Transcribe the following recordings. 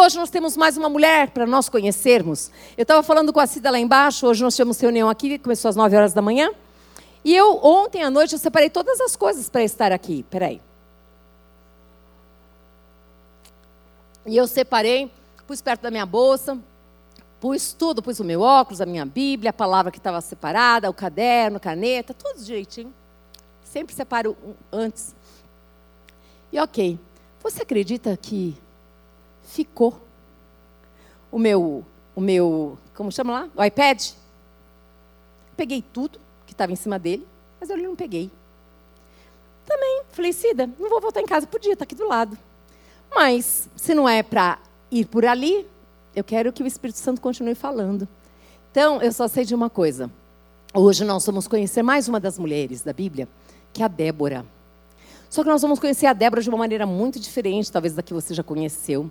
hoje nós temos mais uma mulher para nós conhecermos. Eu estava falando com a Cida lá embaixo, hoje nós tivemos reunião aqui, começou às 9 horas da manhã. E eu, ontem à noite, eu separei todas as coisas para estar aqui. Peraí. E eu separei, pus perto da minha bolsa, pus tudo, pus o meu óculos, a minha Bíblia, a palavra que estava separada, o caderno, caneta, tudo direitinho. Sempre separo antes. E ok, você acredita que ficou o meu, o meu, como chama lá? O iPad? Peguei tudo que estava em cima dele, mas eu não peguei. Também falei, Cida, não vou voltar em casa, podia, está aqui do lado. Mas, se não é para ir por ali, eu quero que o Espírito Santo continue falando. Então, eu só sei de uma coisa. Hoje nós vamos conhecer mais uma das mulheres da Bíblia, que é a Débora. Só que nós vamos conhecer a Débora de uma maneira muito diferente, talvez da que você já conheceu.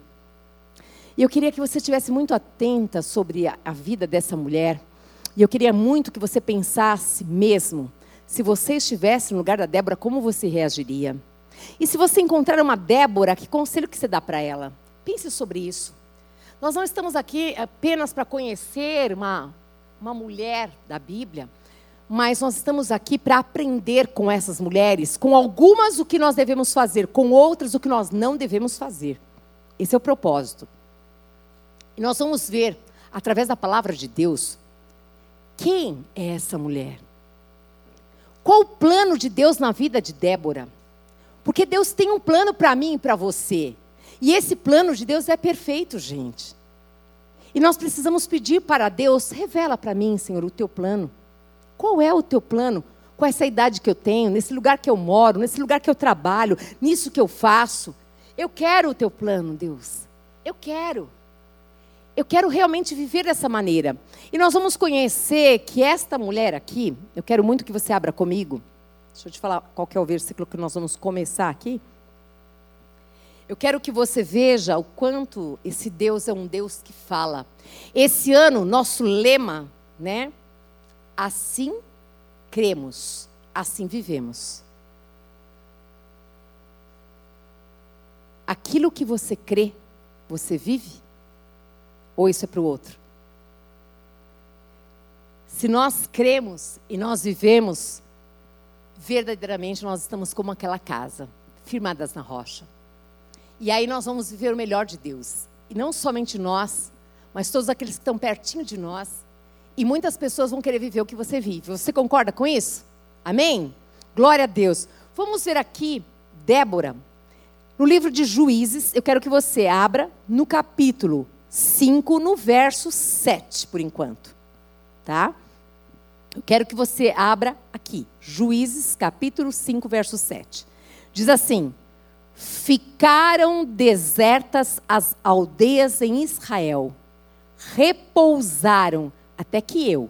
E eu queria que você estivesse muito atenta sobre a, a vida dessa mulher. E eu queria muito que você pensasse mesmo, se você estivesse no lugar da Débora, como você reagiria? E se você encontrar uma Débora, que conselho que você dá para ela? Pense sobre isso. Nós não estamos aqui apenas para conhecer uma, uma mulher da Bíblia, mas nós estamos aqui para aprender com essas mulheres, com algumas o que nós devemos fazer, com outras o que nós não devemos fazer. Esse é o propósito. E nós vamos ver, através da palavra de Deus, quem é essa mulher. Qual o plano de Deus na vida de Débora? Porque Deus tem um plano para mim e para você. E esse plano de Deus é perfeito, gente. E nós precisamos pedir para Deus, revela para mim, Senhor, o teu plano. Qual é o teu plano? Com essa idade que eu tenho, nesse lugar que eu moro, nesse lugar que eu trabalho, nisso que eu faço. Eu quero o teu plano, Deus. Eu quero. Eu quero realmente viver dessa maneira. E nós vamos conhecer que esta mulher aqui, eu quero muito que você abra comigo. Deixa eu te falar qual é o versículo que nós vamos começar aqui. Eu quero que você veja o quanto esse Deus é um Deus que fala. Esse ano, nosso lema, né? Assim cremos, assim vivemos. Aquilo que você crê, você vive? Ou isso é para o outro? Se nós cremos e nós vivemos, verdadeiramente nós estamos como aquela casa, firmadas na rocha. E aí nós vamos viver o melhor de Deus. E não somente nós, mas todos aqueles que estão pertinho de nós. E muitas pessoas vão querer viver o que você vive. Você concorda com isso? Amém? Glória a Deus. Vamos ver aqui Débora. No livro de Juízes, eu quero que você abra no capítulo 5, no verso 7, por enquanto. Tá? Eu quero que você abra aqui. Juízes, capítulo 5, verso 7. Diz assim: Ficaram desertas as aldeias em Israel, repousaram até que eu,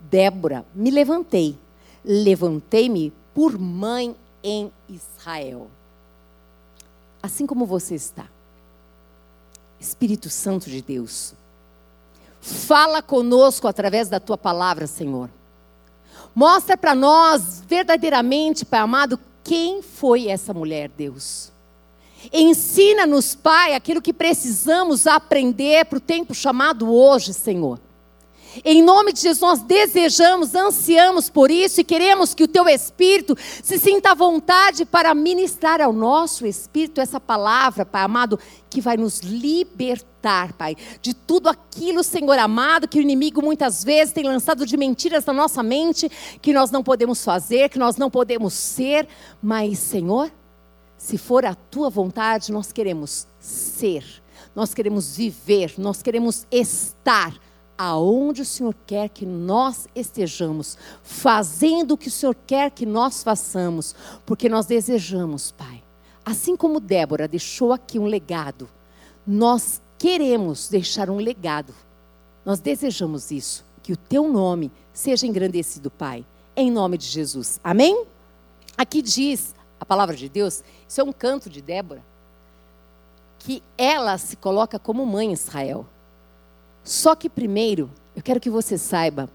Débora, me levantei. Levantei-me por mãe em Israel. Assim como você está. Espírito Santo de Deus, fala conosco através da tua palavra, Senhor. Mostra para nós verdadeiramente, Pai amado, quem foi essa mulher, Deus. Ensina-nos, Pai, aquilo que precisamos aprender para o tempo chamado hoje, Senhor. Em nome de Jesus, nós desejamos, ansiamos por isso e queremos que o teu Espírito se sinta à vontade para ministrar ao nosso Espírito essa palavra, Pai amado, que vai nos libertar, Pai, de tudo aquilo, Senhor amado, que o inimigo muitas vezes tem lançado de mentiras na nossa mente, que nós não podemos fazer, que nós não podemos ser, mas, Senhor, se for a tua vontade, nós queremos ser, nós queremos viver, nós queremos estar aonde o Senhor quer que nós estejamos, fazendo o que o Senhor quer que nós façamos, porque nós desejamos, Pai. Assim como Débora deixou aqui um legado, nós queremos deixar um legado. Nós desejamos isso, que o teu nome seja engrandecido, Pai, em nome de Jesus. Amém? Aqui diz a palavra de Deus, isso é um canto de Débora, que ela se coloca como mãe Israel. Só que primeiro, eu quero que você saiba,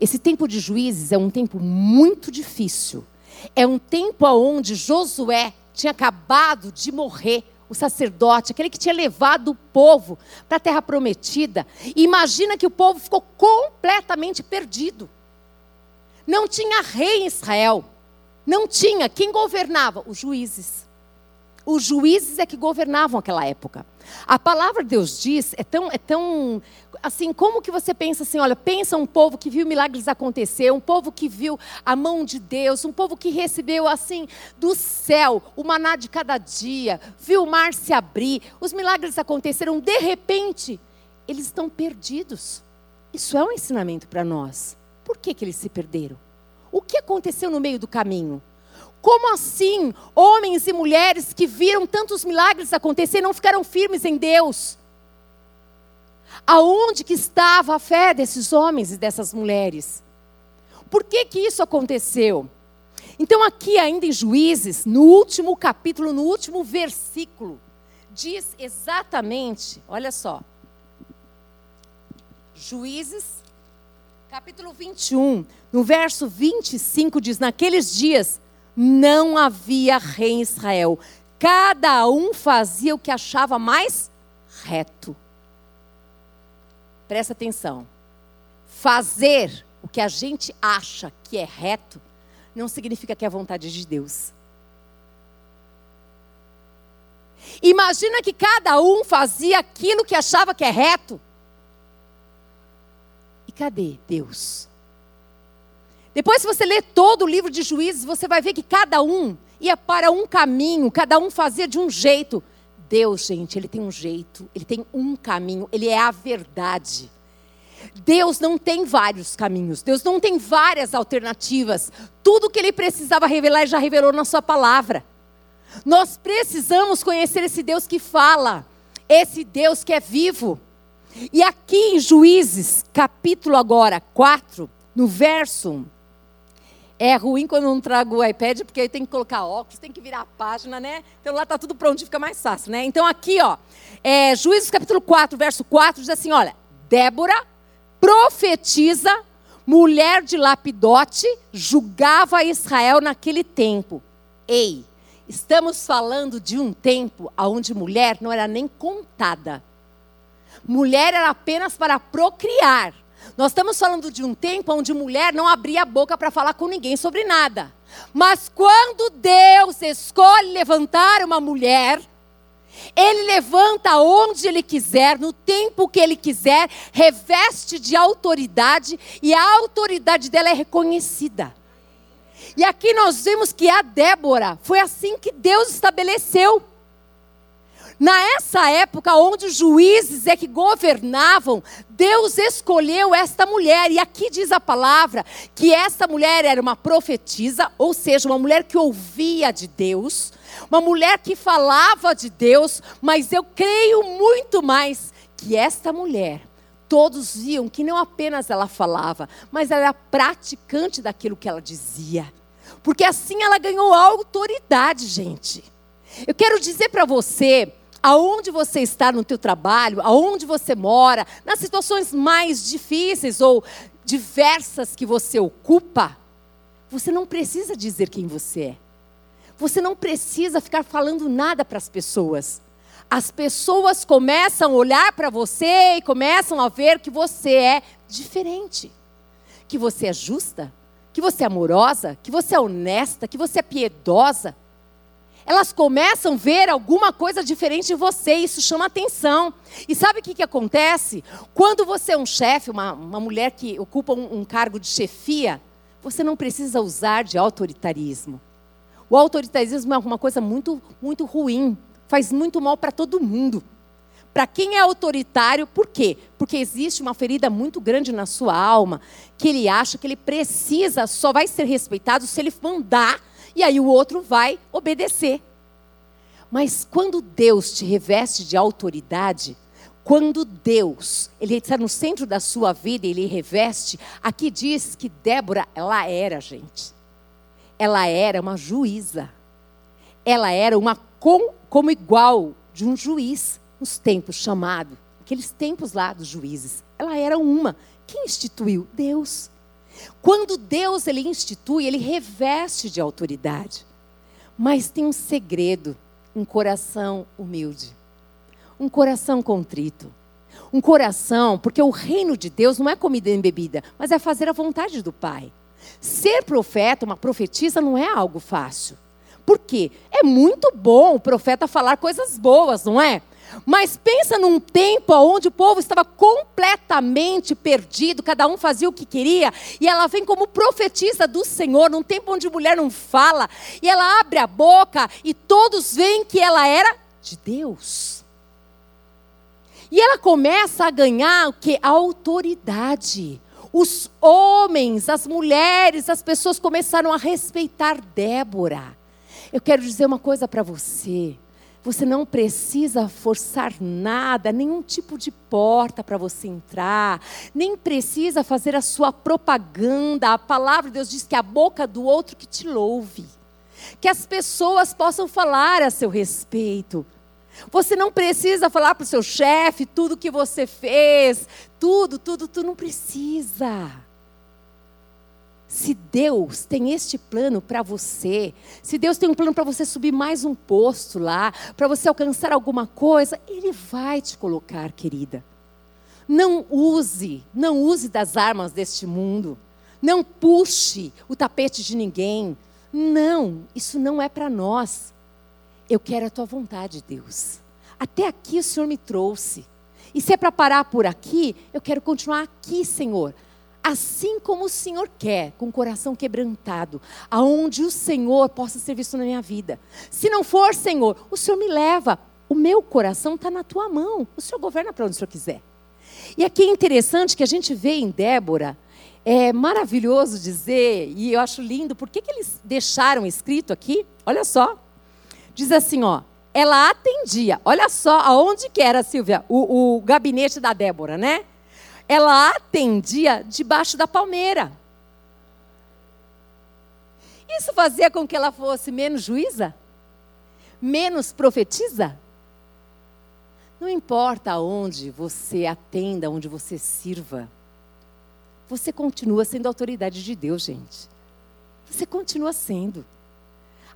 esse tempo de juízes é um tempo muito difícil. É um tempo onde Josué tinha acabado de morrer, o sacerdote, aquele que tinha levado o povo para a terra prometida. E imagina que o povo ficou completamente perdido. Não tinha rei em Israel. Não tinha. Quem governava? Os juízes. Os juízes é que governavam aquela época. A palavra de Deus diz, é tão, é tão assim, como que você pensa assim, olha, pensa um povo que viu milagres acontecer, um povo que viu a mão de Deus, um povo que recebeu assim do céu o maná de cada dia, viu o mar se abrir, os milagres aconteceram, de repente, eles estão perdidos. Isso é um ensinamento para nós. Por que, que eles se perderam? O que aconteceu no meio do caminho? Como assim homens e mulheres que viram tantos milagres acontecer não ficaram firmes em Deus? Aonde que estava a fé desses homens e dessas mulheres? Por que que isso aconteceu? Então aqui ainda em Juízes, no último capítulo, no último versículo, diz exatamente, olha só. Juízes, capítulo 21, no verso 25 diz: Naqueles dias não havia rei em Israel. Cada um fazia o que achava mais reto. Presta atenção. Fazer o que a gente acha que é reto não significa que é a vontade de Deus. Imagina que cada um fazia aquilo que achava que é reto. E cadê Deus? Depois, se você ler todo o livro de Juízes, você vai ver que cada um ia para um caminho, cada um fazia de um jeito. Deus, gente, ele tem um jeito, ele tem um caminho, ele é a verdade. Deus não tem vários caminhos, Deus não tem várias alternativas. Tudo que ele precisava revelar, ele já revelou na sua palavra. Nós precisamos conhecer esse Deus que fala, esse Deus que é vivo. E aqui em Juízes, capítulo agora 4, no verso é ruim quando não trago o iPad, porque aí tem que colocar óculos, tem que virar a página, né? Então lá está tudo pronto, fica mais fácil, né? Então aqui, ó, é, Juízes capítulo 4, verso 4, diz assim: olha, Débora profetiza, mulher de Lapidote, julgava Israel naquele tempo. Ei, estamos falando de um tempo onde mulher não era nem contada. Mulher era apenas para procriar. Nós estamos falando de um tempo onde mulher não abria a boca para falar com ninguém sobre nada. Mas quando Deus escolhe levantar uma mulher, ele levanta onde ele quiser, no tempo que ele quiser, reveste de autoridade e a autoridade dela é reconhecida. E aqui nós vemos que a Débora foi assim que Deus estabeleceu. Nessa época, onde os juízes é que governavam, Deus escolheu esta mulher. E aqui diz a palavra que esta mulher era uma profetisa, ou seja, uma mulher que ouvia de Deus, uma mulher que falava de Deus, mas eu creio muito mais que esta mulher todos viam que não apenas ela falava, mas ela era praticante daquilo que ela dizia. Porque assim ela ganhou autoridade, gente. Eu quero dizer para você aonde você está no teu trabalho, aonde você mora, nas situações mais difíceis ou diversas que você ocupa, você não precisa dizer quem você é. Você não precisa ficar falando nada para as pessoas. As pessoas começam a olhar para você e começam a ver que você é diferente. Que você é justa, que você é amorosa, que você é honesta, que você é piedosa elas começam a ver alguma coisa diferente em você, isso chama atenção. E sabe o que, que acontece? Quando você é um chefe, uma, uma mulher que ocupa um, um cargo de chefia, você não precisa usar de autoritarismo. O autoritarismo é uma coisa muito, muito ruim, faz muito mal para todo mundo. Para quem é autoritário, por quê? Porque existe uma ferida muito grande na sua alma, que ele acha que ele precisa, só vai ser respeitado se ele mandar e aí o outro vai obedecer. Mas quando Deus te reveste de autoridade, quando Deus, ele está no centro da sua vida, ele reveste, aqui diz que Débora, ela era, gente. Ela era uma juíza. Ela era uma com, como igual de um juiz nos tempos chamado, aqueles tempos lá dos juízes. Ela era uma. Quem instituiu? Deus. Quando Deus ele institui, ele reveste de autoridade. Mas tem um segredo um coração humilde, um coração contrito, um coração, porque o reino de Deus não é comida e bebida, mas é fazer a vontade do Pai. Ser profeta, uma profetisa, não é algo fácil. Por quê? É muito bom o profeta falar coisas boas, não é? Mas pensa num tempo onde o povo estava completamente perdido, cada um fazia o que queria, e ela vem como profetisa do Senhor, num tempo onde mulher não fala, e ela abre a boca e todos veem que ela era de Deus. E ela começa a ganhar o que? A autoridade. Os homens, as mulheres, as pessoas começaram a respeitar Débora. Eu quero dizer uma coisa para você. Você não precisa forçar nada, nenhum tipo de porta para você entrar, nem precisa fazer a sua propaganda. A palavra de Deus diz que é a boca do outro que te louve, que as pessoas possam falar a seu respeito. Você não precisa falar para o seu chefe tudo que você fez, tudo, tudo, tu não precisa. Se Deus tem este plano para você, se Deus tem um plano para você subir mais um posto lá, para você alcançar alguma coisa, Ele vai te colocar, querida. Não use, não use das armas deste mundo. Não puxe o tapete de ninguém. Não, isso não é para nós. Eu quero a tua vontade, Deus. Até aqui o Senhor me trouxe. E se é para parar por aqui, eu quero continuar aqui, Senhor. Assim como o Senhor quer, com o coração quebrantado, aonde o Senhor possa ser visto na minha vida. Se não for, Senhor, o Senhor me leva. O meu coração está na tua mão. O Senhor governa para onde o Senhor quiser. E aqui é interessante que a gente vê em Débora, é maravilhoso dizer, e eu acho lindo, por que, que eles deixaram escrito aqui? Olha só. Diz assim, ó, ela atendia. Olha só aonde que era, Silvia, o, o gabinete da Débora, né? Ela atendia debaixo da palmeira. Isso fazia com que ela fosse menos juíza? Menos profetiza? Não importa onde você atenda, onde você sirva, você continua sendo autoridade de Deus, gente. Você continua sendo.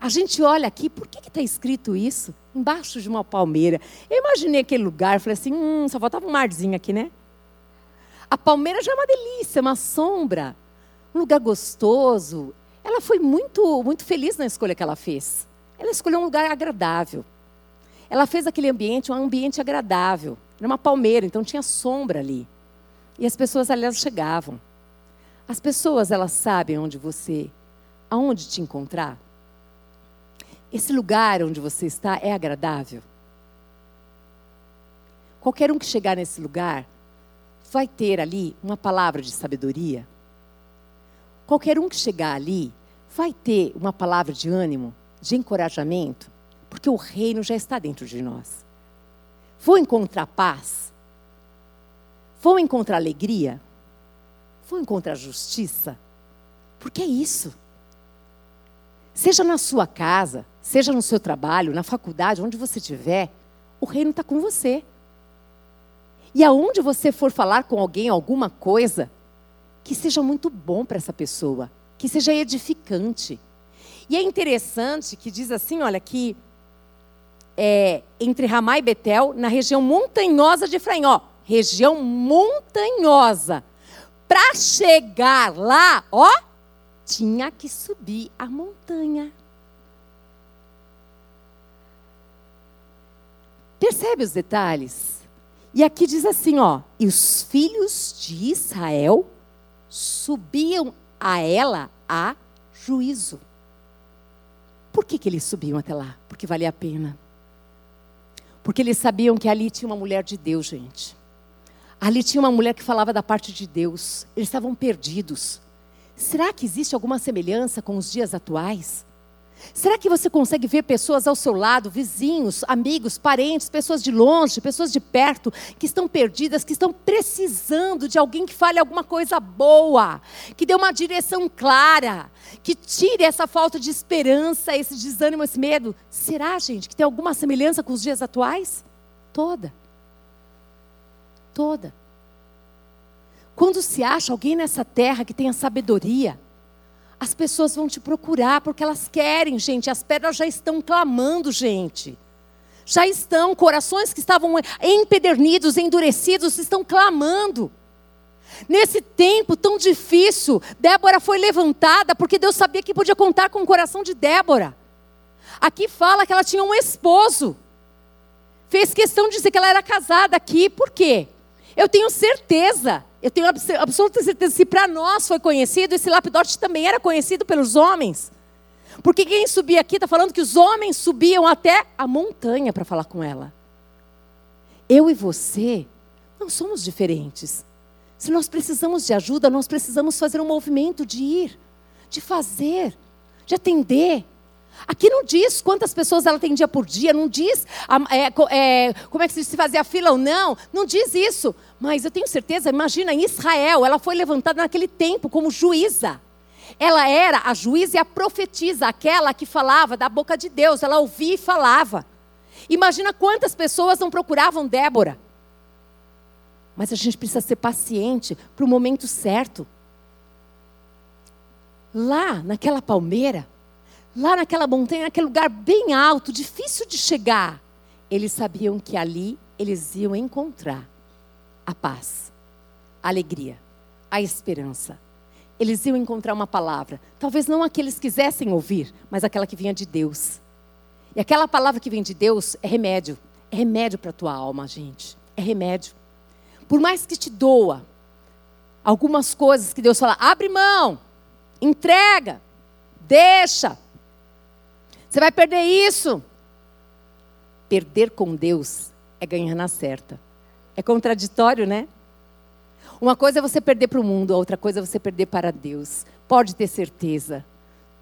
A gente olha aqui, por que está escrito isso? Embaixo de uma palmeira. Eu imaginei aquele lugar, falei assim, hum, só faltava um marzinho aqui, né? A palmeira já é uma delícia, uma sombra, um lugar gostoso. Ela foi muito, muito feliz na escolha que ela fez. Ela escolheu um lugar agradável. Ela fez aquele ambiente um ambiente agradável. Era uma palmeira, então tinha sombra ali. E as pessoas ali elas chegavam. As pessoas elas sabem onde você, aonde te encontrar. Esse lugar onde você está é agradável? Qualquer um que chegar nesse lugar vai ter ali uma palavra de sabedoria. Qualquer um que chegar ali vai ter uma palavra de ânimo, de encorajamento, porque o reino já está dentro de nós. Vou encontrar paz? Vou encontrar alegria? Vou encontrar justiça? Porque é isso. Seja na sua casa, seja no seu trabalho, na faculdade, onde você estiver, o reino está com você. E aonde você for falar com alguém alguma coisa, que seja muito bom para essa pessoa, que seja edificante. E é interessante que diz assim, olha, que é, entre Ramá e Betel, na região montanhosa de Efraim, ó, região montanhosa. Para chegar lá, ó, tinha que subir a montanha. Percebe os detalhes? E aqui diz assim, ó: "E os filhos de Israel subiam a ela a juízo." Por que, que eles subiam até lá? Porque valia a pena. Porque eles sabiam que ali tinha uma mulher de Deus, gente. Ali tinha uma mulher que falava da parte de Deus. Eles estavam perdidos. Será que existe alguma semelhança com os dias atuais? Será que você consegue ver pessoas ao seu lado, vizinhos, amigos, parentes, pessoas de longe, pessoas de perto, que estão perdidas, que estão precisando de alguém que fale alguma coisa boa, que dê uma direção clara, que tire essa falta de esperança, esse desânimo, esse medo? Será, gente, que tem alguma semelhança com os dias atuais? Toda. Toda. Quando se acha alguém nessa terra que tenha sabedoria, as pessoas vão te procurar porque elas querem, gente. As pedras já estão clamando, gente. já estão, corações que estavam empedernidos, endurecidos, estão clamando. Nesse tempo tão difícil, Débora foi levantada porque Deus sabia que podia contar com o coração de Débora. Aqui fala que ela tinha um esposo. Fez questão de dizer que ela era casada aqui, por quê? Eu tenho certeza, eu tenho absoluta certeza, se para nós foi conhecido, esse lapidote também era conhecido pelos homens. Porque quem subia aqui está falando que os homens subiam até a montanha para falar com ela. Eu e você não somos diferentes. Se nós precisamos de ajuda, nós precisamos fazer um movimento de ir, de fazer, de atender. Aqui não diz quantas pessoas ela atendia por dia, não diz é, é, como é que se fazia fila ou não, não diz isso. Mas eu tenho certeza, imagina, em Israel, ela foi levantada naquele tempo como juíza. Ela era a juíza e a profetisa, aquela que falava da boca de Deus, ela ouvia e falava. Imagina quantas pessoas não procuravam Débora. Mas a gente precisa ser paciente para o momento certo. Lá, naquela palmeira, lá naquela montanha, naquele lugar bem alto, difícil de chegar, eles sabiam que ali eles iam encontrar a paz, a alegria, a esperança. Eles iam encontrar uma palavra, talvez não a que eles quisessem ouvir, mas aquela que vinha de Deus. E aquela palavra que vem de Deus é remédio, é remédio para a tua alma, gente, é remédio por mais que te doa algumas coisas que Deus fala, abre mão, entrega, deixa. Você vai perder isso. Perder com Deus é ganhar na certa. É contraditório, né? Uma coisa é você perder para o mundo, a outra coisa é você perder para Deus. Pode ter certeza.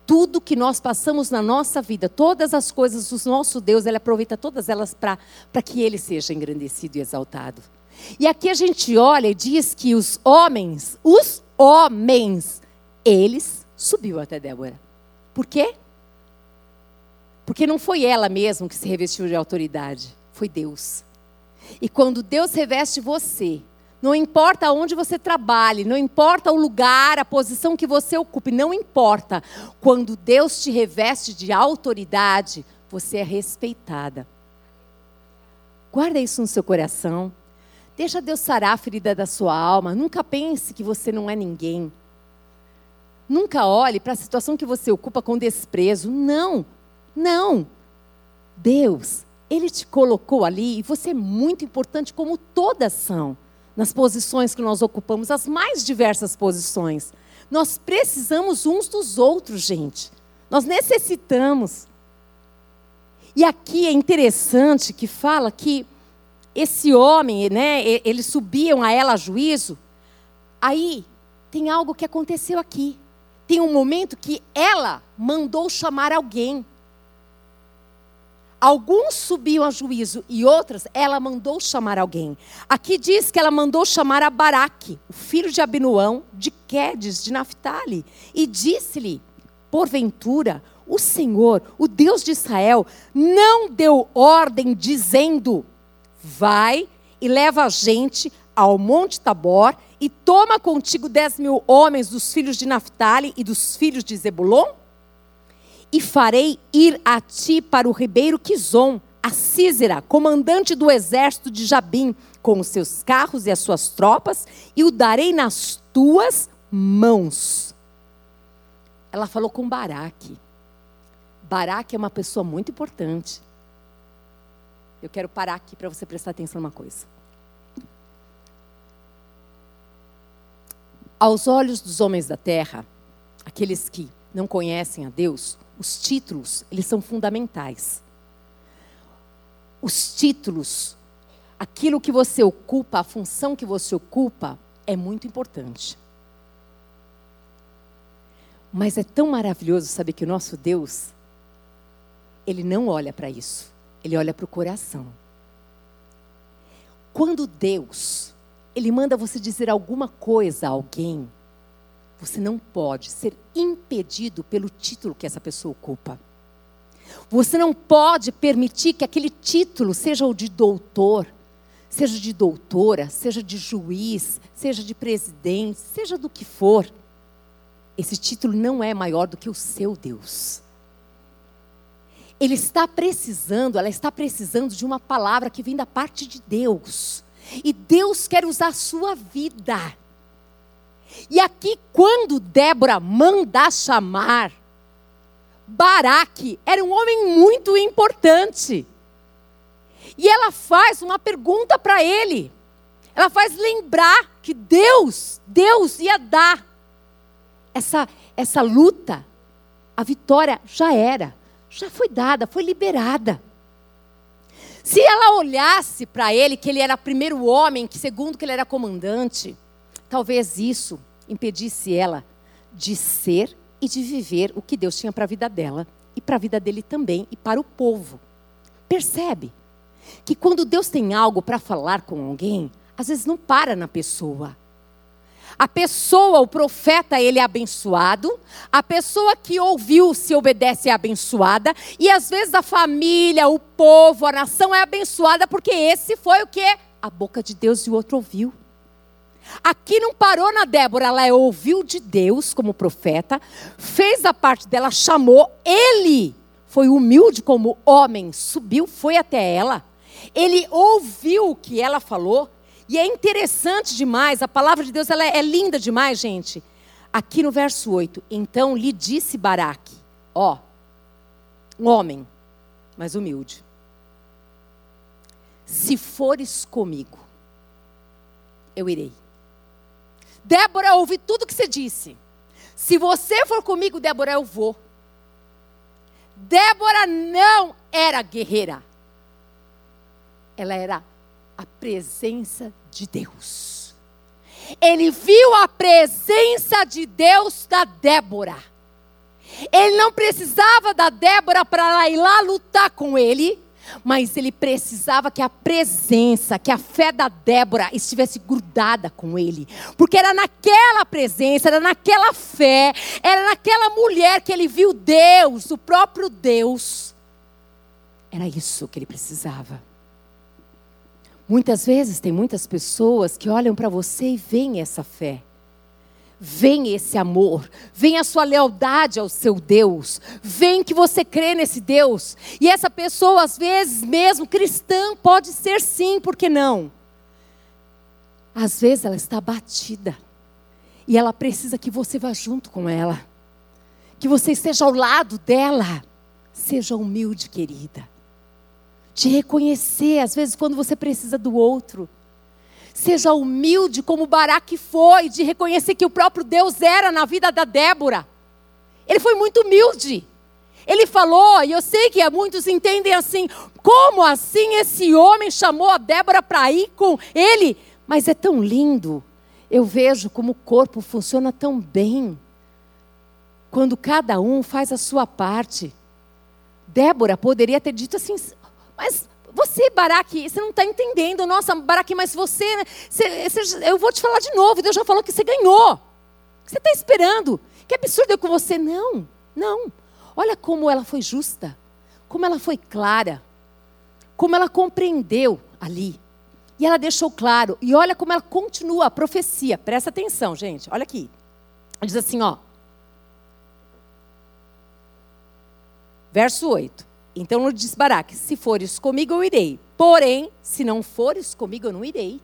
Tudo que nós passamos na nossa vida, todas as coisas do nosso Deus, Ele aproveita todas elas para que Ele seja engrandecido e exaltado. E aqui a gente olha e diz que os homens, os homens, eles subiu até Débora. Por quê? Porque não foi ela mesma que se revestiu de autoridade, foi Deus. E quando Deus reveste você, não importa onde você trabalhe, não importa o lugar, a posição que você ocupe, não importa. Quando Deus te reveste de autoridade, você é respeitada. Guarda isso no seu coração. Deixa Deus sarar a ferida da sua alma. Nunca pense que você não é ninguém. Nunca olhe para a situação que você ocupa com desprezo. Não, não. Deus, Ele te colocou ali e você é muito importante, como todas são, nas posições que nós ocupamos, as mais diversas posições. Nós precisamos uns dos outros, gente. Nós necessitamos. E aqui é interessante que fala que esse homem, né, eles subiam a ela a juízo. Aí tem algo que aconteceu aqui. Tem um momento que ela mandou chamar alguém. Alguns subiam a juízo e outras ela mandou chamar alguém. Aqui diz que ela mandou chamar a Baraque, o filho de Abinuão, de Quedes, de Naphtali, e disse-lhe: Porventura, o Senhor, o Deus de Israel, não deu ordem dizendo: Vai e leva a gente ao Monte Tabor e toma contigo dez mil homens dos filhos de Naphtali e dos filhos de Zebulon? E farei ir a ti para o ribeiro Quizon, a Císera, comandante do exército de Jabim, com os seus carros e as suas tropas, e o darei nas tuas mãos. Ela falou com Baraque. Baraque é uma pessoa muito importante. Eu quero parar aqui para você prestar atenção numa coisa. Aos olhos dos homens da terra, aqueles que não conhecem a Deus, os títulos, eles são fundamentais. Os títulos, aquilo que você ocupa, a função que você ocupa, é muito importante. Mas é tão maravilhoso saber que o nosso Deus, ele não olha para isso. Ele olha para o coração. Quando Deus, Ele manda você dizer alguma coisa a alguém, você não pode ser impedido pelo título que essa pessoa ocupa. Você não pode permitir que aquele título seja o de doutor, seja de doutora, seja de juiz, seja de presidente, seja do que for. Esse título não é maior do que o seu Deus. ele está precisando, ela está precisando de uma palavra que vem da parte de Deus. E Deus quer usar a sua vida. E aqui, quando Débora manda chamar Baraque, era um homem muito importante. E ela faz uma pergunta para ele. Ela faz lembrar que Deus, Deus ia dar essa, essa luta. A vitória já era já foi dada, foi liberada. Se ela olhasse para ele, que ele era primeiro homem, que segundo que ele era comandante, talvez isso impedisse ela de ser e de viver o que Deus tinha para a vida dela e para a vida dele também e para o povo. Percebe que quando Deus tem algo para falar com alguém, às vezes não para na pessoa, a pessoa, o profeta, ele é abençoado. A pessoa que ouviu, se obedece, é abençoada. E às vezes a família, o povo, a nação é abençoada porque esse foi o que? A boca de Deus e o outro ouviu. Aqui não parou na Débora, ela ouviu de Deus como profeta, fez a parte dela, chamou, ele foi humilde como homem, subiu, foi até ela. Ele ouviu o que ela falou, e é interessante demais, a palavra de Deus ela é, é linda demais, gente. Aqui no verso 8, então lhe disse Baraque, ó, um homem, mas humilde. Se fores comigo, eu irei. Débora, ouvi tudo que você disse. Se você for comigo, Débora, eu vou. Débora não era guerreira. Ela era a presença de Deus. Ele viu a presença de Deus da Débora. Ele não precisava da Débora para ir lá lutar com ele, mas ele precisava que a presença, que a fé da Débora estivesse grudada com ele. Porque era naquela presença, era naquela fé, era naquela mulher que ele viu Deus, o próprio Deus. Era isso que ele precisava. Muitas vezes tem muitas pessoas que olham para você e veem essa fé. Vem esse amor, vem a sua lealdade ao seu Deus, vem que você crê nesse Deus. E essa pessoa, às vezes, mesmo cristã, pode ser sim, por que não? Às vezes ela está batida e ela precisa que você vá junto com ela, que você esteja ao lado dela. Seja humilde, querida de reconhecer, às vezes, quando você precisa do outro. Seja humilde como Baraque foi, de reconhecer que o próprio Deus era na vida da Débora. Ele foi muito humilde. Ele falou, e eu sei que muitos entendem assim: como assim esse homem chamou a Débora para ir com ele? Mas é tão lindo. Eu vejo como o corpo funciona tão bem. Quando cada um faz a sua parte. Débora poderia ter dito assim: mas você, Baraque, você não está entendendo. Nossa, Baraque, mas você, você, você, Eu vou te falar de novo. Deus já falou que você ganhou. Você está esperando? Que absurdo eu com você. Não, não. Olha como ela foi justa. Como ela foi clara. Como ela compreendeu ali. E ela deixou claro. E olha como ela continua a profecia. Presta atenção, gente. Olha aqui. Ela diz assim, ó. Verso 8. Então lhe disse Baraque: Se fores comigo, eu irei. Porém, se não fores comigo, eu não irei.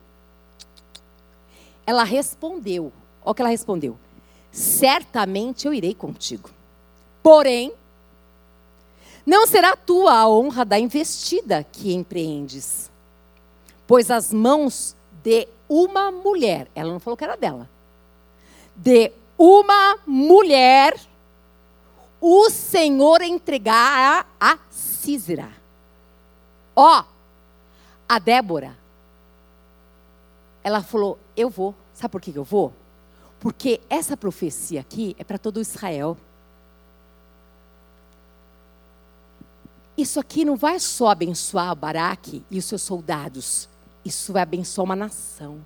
Ela respondeu: Olha o que ela respondeu. Certamente eu irei contigo. Porém, não será tua a honra da investida que empreendes. Pois as mãos de uma mulher, ela não falou que era dela, de uma mulher o Senhor entregará a Císera. Ó, a Débora, ela falou: Eu vou. Sabe por que eu vou? Porque essa profecia aqui é para todo Israel. Isso aqui não vai só abençoar Baraque e os seus soldados, isso vai abençoar uma nação.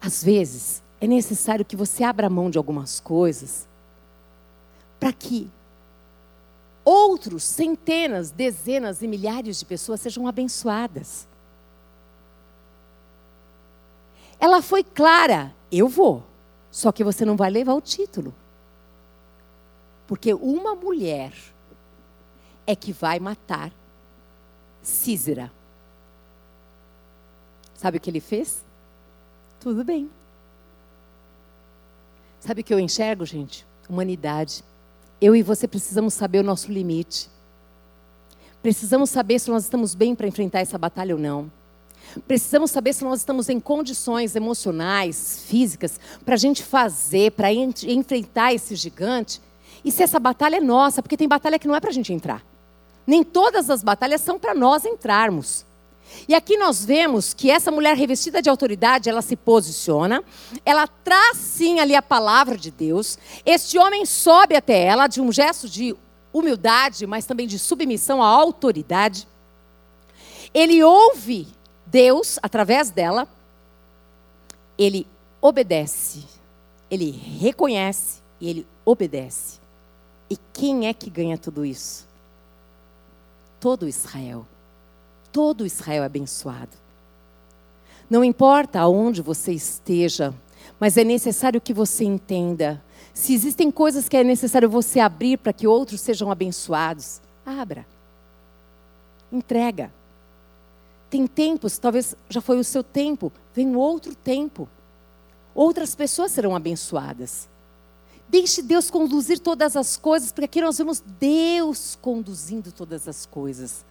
Às vezes, é necessário que você abra mão de algumas coisas para que outros, centenas, dezenas e milhares de pessoas sejam abençoadas. Ela foi clara: eu vou, só que você não vai levar o título. Porque uma mulher é que vai matar Císera. Sabe o que ele fez? Tudo bem. Sabe o que eu enxergo, gente? Humanidade. Eu e você precisamos saber o nosso limite. Precisamos saber se nós estamos bem para enfrentar essa batalha ou não. Precisamos saber se nós estamos em condições emocionais, físicas, para a gente fazer, para enfrentar esse gigante. E se essa batalha é nossa, porque tem batalha que não é para a gente entrar. Nem todas as batalhas são para nós entrarmos. E aqui nós vemos que essa mulher revestida de autoridade, ela se posiciona, ela traz sim ali a palavra de Deus. Este homem sobe até ela de um gesto de humildade, mas também de submissão à autoridade. Ele ouve Deus através dela, ele obedece, ele reconhece e ele obedece. E quem é que ganha tudo isso? Todo Israel todo Israel é abençoado. Não importa aonde você esteja, mas é necessário que você entenda. Se existem coisas que é necessário você abrir para que outros sejam abençoados, abra. Entrega. Tem tempos, talvez já foi o seu tempo, vem outro tempo. Outras pessoas serão abençoadas. Deixe Deus conduzir todas as coisas, porque aqui nós vemos Deus conduzindo todas as coisas.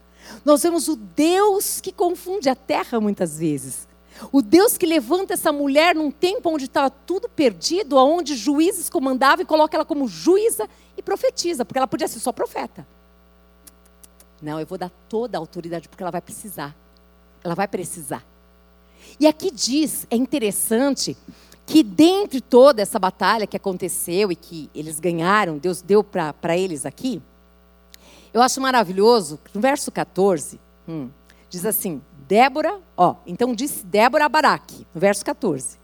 Nós vemos o Deus que confunde a terra muitas vezes. O Deus que levanta essa mulher num tempo onde estava tudo perdido, onde juízes comandavam e coloca ela como juíza e profetiza, porque ela podia ser só profeta. Não, eu vou dar toda a autoridade porque ela vai precisar. Ela vai precisar. E aqui diz, é interessante, que dentre toda essa batalha que aconteceu e que eles ganharam, Deus deu para eles aqui, eu acho maravilhoso, no verso 14, hum, diz assim: Débora, ó, então disse Débora a Baraque, no verso 14: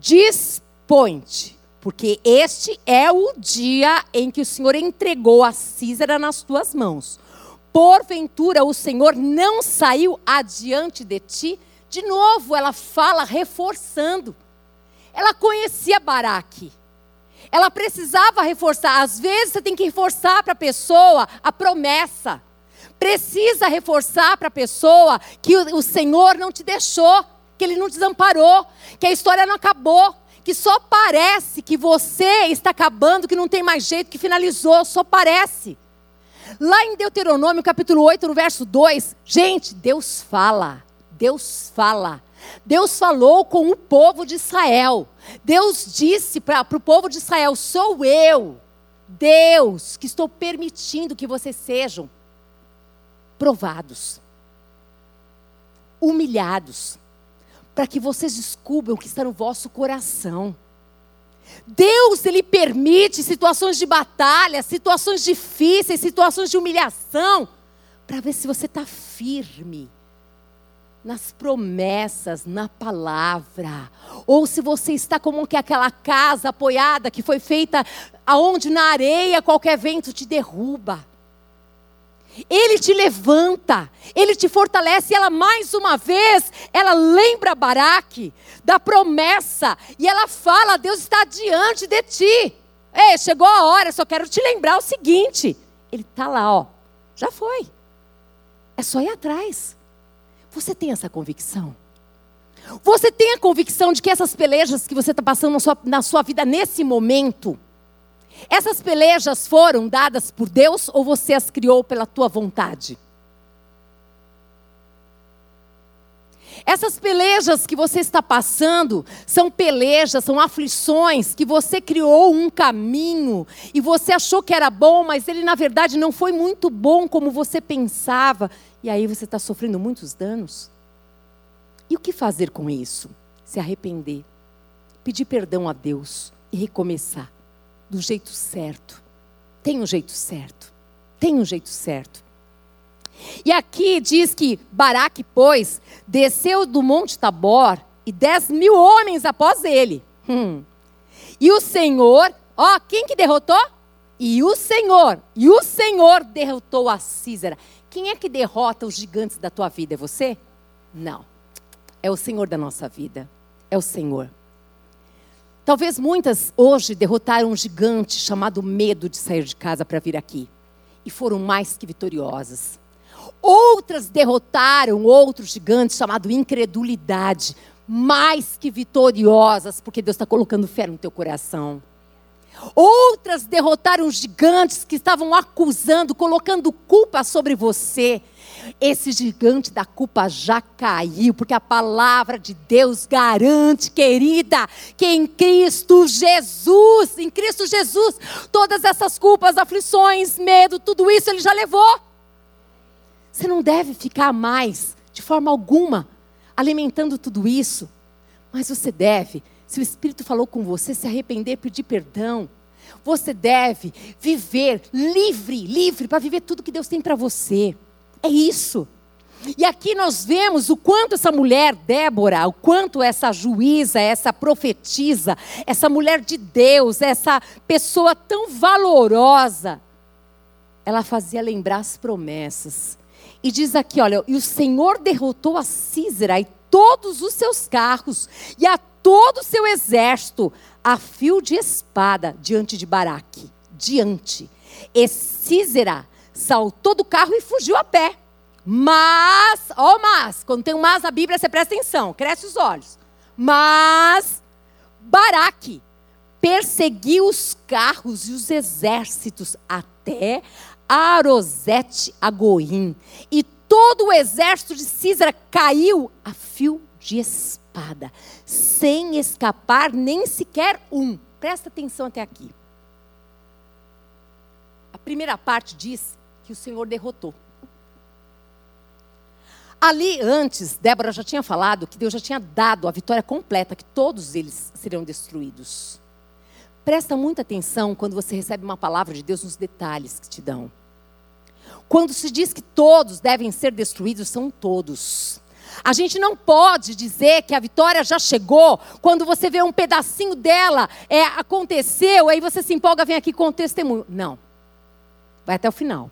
Dispõe-te, porque este é o dia em que o Senhor entregou a Císara nas tuas mãos. Porventura o Senhor não saiu adiante de ti? De novo, ela fala reforçando. Ela conhecia Baraque ela precisava reforçar. Às vezes você tem que reforçar para a pessoa a promessa. Precisa reforçar para a pessoa que o, Senhor não te deixou, que Ele não desamparou, que a história não acabou, que só parece que você está acabando, que não tem mais jeito, que finalizou, só parece. Lá em Deuteronômio, capítulo 8, no verso 2, gente, Deus fala, Deus fala. Deus falou com o povo de Israel. Deus disse para o povo de Israel: sou eu, Deus, que estou permitindo que vocês sejam provados, humilhados, para que vocês descubram o que está no vosso coração. Deus, Ele permite situações de batalha, situações difíceis, situações de humilhação, para ver se você está firme nas promessas, na palavra. Ou se você está como que aquela casa apoiada que foi feita aonde na areia qualquer vento te derruba. Ele te levanta, ele te fortalece, e ela mais uma vez, ela lembra Baraque da promessa, e ela fala: Deus está diante de ti. Ei, chegou a hora, só quero te lembrar o seguinte: ele está lá, ó, já foi. É só ir atrás. Você tem essa convicção? Você tem a convicção de que essas pelejas que você está passando na sua, na sua vida nesse momento, essas pelejas foram dadas por Deus ou você as criou pela tua vontade? Essas pelejas que você está passando são pelejas, são aflições que você criou um caminho e você achou que era bom, mas ele na verdade não foi muito bom como você pensava. E aí você está sofrendo muitos danos. E o que fazer com isso? Se arrepender, pedir perdão a Deus e recomeçar do jeito certo. Tem um jeito certo. Tem um jeito certo. E aqui diz que Baraque, pois, desceu do monte Tabor e dez mil homens após ele. Hum. E o Senhor, ó, quem que derrotou? E o Senhor, e o Senhor derrotou a Císara. Quem é que derrota os gigantes da tua vida? É você? Não. É o Senhor da nossa vida. É o Senhor. Talvez muitas hoje derrotaram um gigante chamado medo de sair de casa para vir aqui. E foram mais que vitoriosas. Outras derrotaram outro gigante chamado incredulidade. Mais que vitoriosas, porque Deus está colocando fé no teu coração. Outras derrotaram gigantes que estavam acusando, colocando culpa sobre você. Esse gigante da culpa já caiu, porque a palavra de Deus garante, querida, que em Cristo Jesus, em Cristo Jesus, todas essas culpas, aflições, medo, tudo isso ele já levou. Você não deve ficar mais, de forma alguma, alimentando tudo isso, mas você deve, se o Espírito falou com você, se arrepender, pedir perdão. Você deve viver livre, livre para viver tudo que Deus tem para você. É isso. E aqui nós vemos o quanto essa mulher, Débora, o quanto essa juíza, essa profetisa, essa mulher de Deus, essa pessoa tão valorosa, ela fazia lembrar as promessas. E diz aqui, olha, e o Senhor derrotou a Císera e todos os seus carros e a todo o seu exército a fio de espada diante de Baraque. Diante. E Císera saltou do carro e fugiu a pé. Mas, ó, oh, mas, quando tem um mas na Bíblia, você presta atenção, cresce os olhos. Mas Baraque perseguiu os carros e os exércitos até Arosete Agoim. E todo o exército de Císara caiu a fio de espada, sem escapar nem sequer um. Presta atenção até aqui. A primeira parte diz que o Senhor derrotou. Ali antes, Débora já tinha falado que Deus já tinha dado a vitória completa, que todos eles seriam destruídos. Presta muita atenção quando você recebe uma palavra de Deus nos detalhes que te dão. Quando se diz que todos devem ser destruídos, são todos. A gente não pode dizer que a vitória já chegou quando você vê um pedacinho dela é, aconteceu, aí você se empolga, vem aqui com o testemunho. Não. Vai até o final.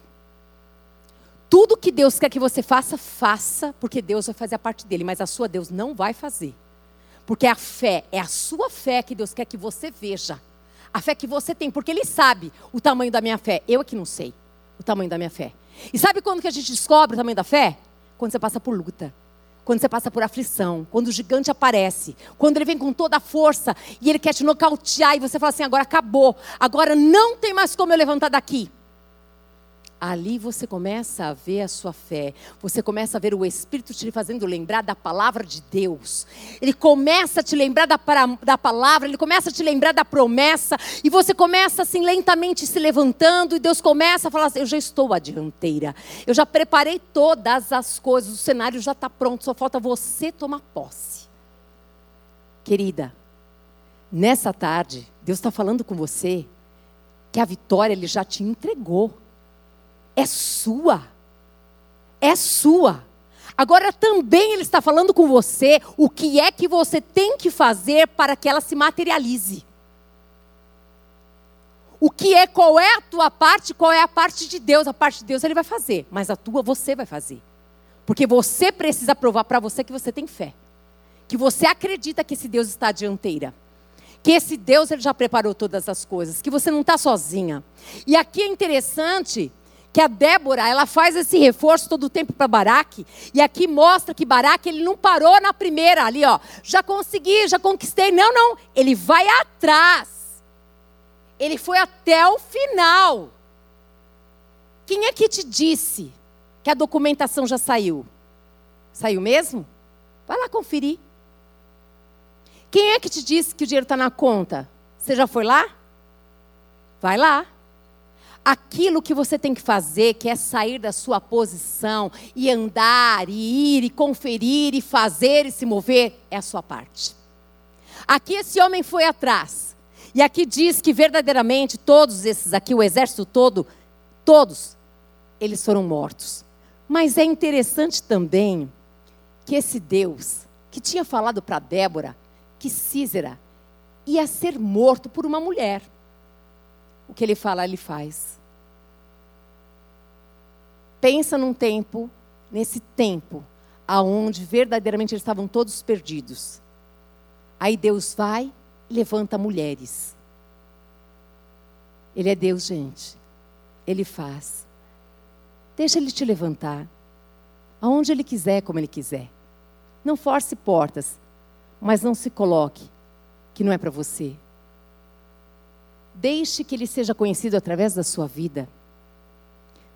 Tudo que Deus quer que você faça, faça, porque Deus vai fazer a parte dele, mas a sua Deus não vai fazer. Porque a fé, é a sua fé que Deus quer que você veja. A fé que você tem, porque Ele sabe o tamanho da minha fé. Eu é que não sei o tamanho da minha fé. E sabe quando que a gente descobre o tamanho da fé? Quando você passa por luta. Quando você passa por aflição, quando o gigante aparece, quando ele vem com toda a força e ele quer te nocautear e você fala assim: agora acabou, agora não tem mais como eu levantar daqui ali você começa a ver a sua fé, você começa a ver o Espírito te fazendo lembrar da palavra de Deus. Ele começa a te lembrar da, da palavra, ele começa a te lembrar da promessa, e você começa assim lentamente se levantando, e Deus começa a falar assim: Eu já estou à dianteira, eu já preparei todas as coisas, o cenário já está pronto, só falta você tomar posse. Querida, nessa tarde, Deus está falando com você que a vitória Ele já te entregou é sua. É sua. Agora também ele está falando com você o que é que você tem que fazer para que ela se materialize. O que é, qual é a tua parte, qual é a parte de Deus. A parte de Deus ele vai fazer, mas a tua você vai fazer. Porque você precisa provar para você que você tem fé. Que você acredita que esse Deus está à dianteira. Que esse Deus ele já preparou todas as coisas. Que você não está sozinha. E aqui é interessante que a Débora, ela faz esse reforço todo o tempo para Baraque, e aqui mostra que Baraque, ele não parou na primeira ali, ó, já consegui, já conquistei, não, não, ele vai atrás, ele foi até o final. Quem é que te disse que a documentação já saiu? Saiu mesmo? Vai lá conferir. Quem é que te disse que o dinheiro está na conta? Você já foi lá? Vai lá aquilo que você tem que fazer, que é sair da sua posição e andar, e ir, e conferir, e fazer e se mover, é a sua parte. Aqui esse homem foi atrás. E aqui diz que verdadeiramente todos esses aqui, o exército todo, todos, eles foram mortos. Mas é interessante também que esse Deus, que tinha falado para Débora que Císera ia ser morto por uma mulher. O que ele fala, ele faz. Pensa num tempo, nesse tempo, aonde verdadeiramente eles estavam todos perdidos. Aí Deus vai levanta mulheres. Ele é Deus, gente. Ele faz. Deixa ele te levantar. Aonde ele quiser, como ele quiser. Não force portas, mas não se coloque que não é para você. Deixe que ele seja conhecido através da sua vida.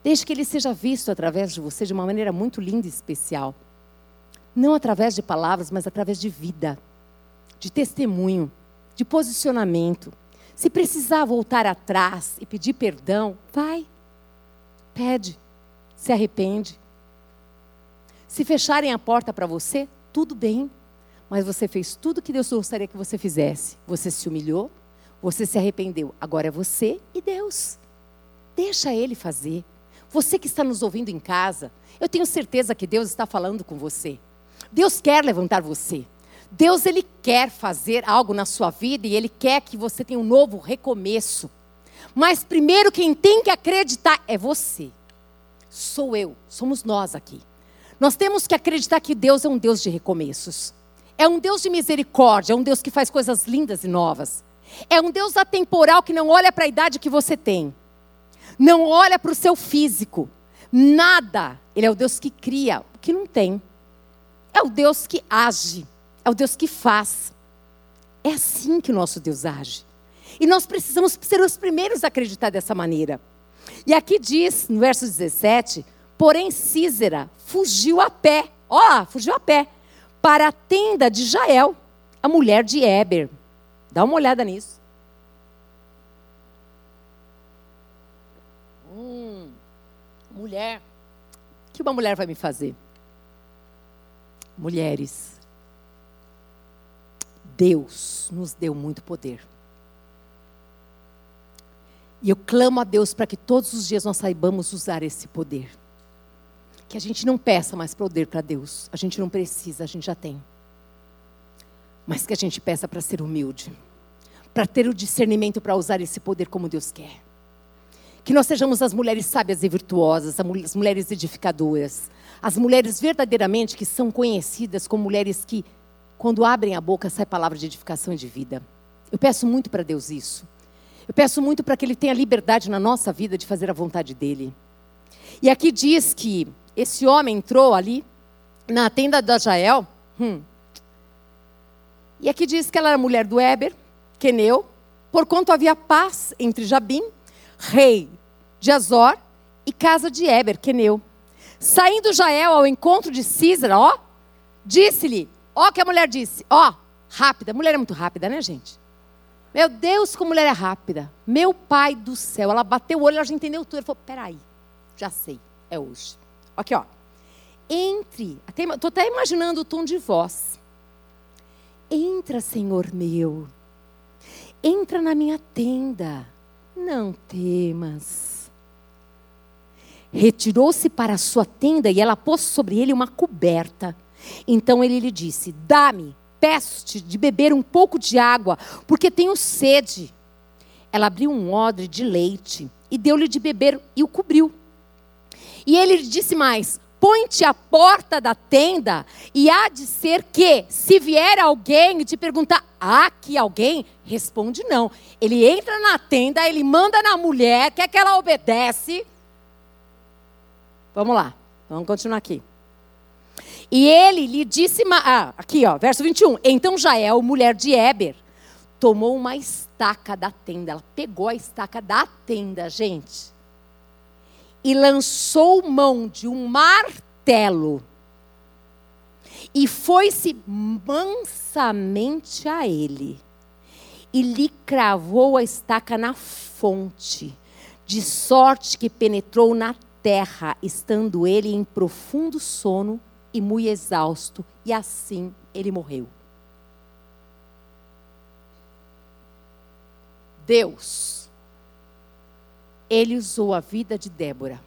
Deixe que ele seja visto através de você de uma maneira muito linda e especial. Não através de palavras, mas através de vida, de testemunho, de posicionamento. Se precisar voltar atrás e pedir perdão, vai. Pede. Se arrepende. Se fecharem a porta para você, tudo bem. Mas você fez tudo que Deus gostaria que você fizesse. Você se humilhou, você se arrependeu. Agora é você e Deus. Deixa Ele fazer. Você que está nos ouvindo em casa, eu tenho certeza que Deus está falando com você. Deus quer levantar você. Deus ele quer fazer algo na sua vida e ele quer que você tenha um novo recomeço. Mas primeiro quem tem que acreditar é você. Sou eu, somos nós aqui. Nós temos que acreditar que Deus é um Deus de recomeços. É um Deus de misericórdia, é um Deus que faz coisas lindas e novas. É um Deus atemporal que não olha para a idade que você tem. Não olha para o seu físico. Nada. Ele é o Deus que cria o que não tem. É o Deus que age. É o Deus que faz. É assim que o nosso Deus age. E nós precisamos ser os primeiros a acreditar dessa maneira. E aqui diz, no verso 17: Porém, Císera fugiu a pé. Ó, fugiu a pé. Para a tenda de Jael, a mulher de Eber. Dá uma olhada nisso. Hum, mulher. O que uma mulher vai me fazer? Mulheres. Deus nos deu muito poder. E eu clamo a Deus para que todos os dias nós saibamos usar esse poder. Que a gente não peça mais poder para Deus. A gente não precisa, a gente já tem. Mas que a gente peça para ser humilde. Para ter o discernimento para usar esse poder como Deus quer. Que nós sejamos as mulheres sábias e virtuosas, as mulheres edificadoras. As mulheres verdadeiramente que são conhecidas como mulheres que, quando abrem a boca, sai palavra de edificação e de vida. Eu peço muito para Deus isso. Eu peço muito para que Ele tenha liberdade na nossa vida de fazer a vontade dEle. E aqui diz que esse homem entrou ali na tenda da Jael. Hum, e aqui diz que ela era mulher do Éber, Queneu, porquanto havia paz entre Jabim, rei de Azor, e casa de Éber, Queneu. Saindo Jael ao encontro de Císara, ó, disse-lhe, ó que a mulher disse, ó, rápida, mulher é muito rápida, né, gente? Meu Deus, como mulher é rápida. Meu pai do céu. Ela bateu o olho, ela já entendeu tudo. Ela falou: peraí, já sei, é hoje. Aqui, ó. Entre, estou até imaginando o tom de voz. Entra, Senhor meu. Entra na minha tenda. Não temas. Retirou-se para a sua tenda e ela pôs sobre ele uma coberta. Então ele lhe disse: Dá-me peço-te de beber um pouco de água, porque tenho sede. Ela abriu um odre de leite e deu-lhe de beber e o cobriu. E ele lhe disse mais: Põe-te à porta da tenda, e há de ser que, se vier alguém e te perguntar, há aqui alguém? Responde não. Ele entra na tenda, ele manda na mulher, quer que ela obedece. Vamos lá, vamos continuar aqui. E ele lhe disse, ah, aqui ó, verso 21. Então Jael, mulher de Éber, tomou uma estaca da tenda. Ela pegou a estaca da tenda, gente. E lançou mão de um martelo. E foi-se mansamente a ele. E lhe cravou a estaca na fonte, de sorte que penetrou na terra, estando ele em profundo sono e muito exausto, e assim ele morreu. Deus, ele usou a vida de Débora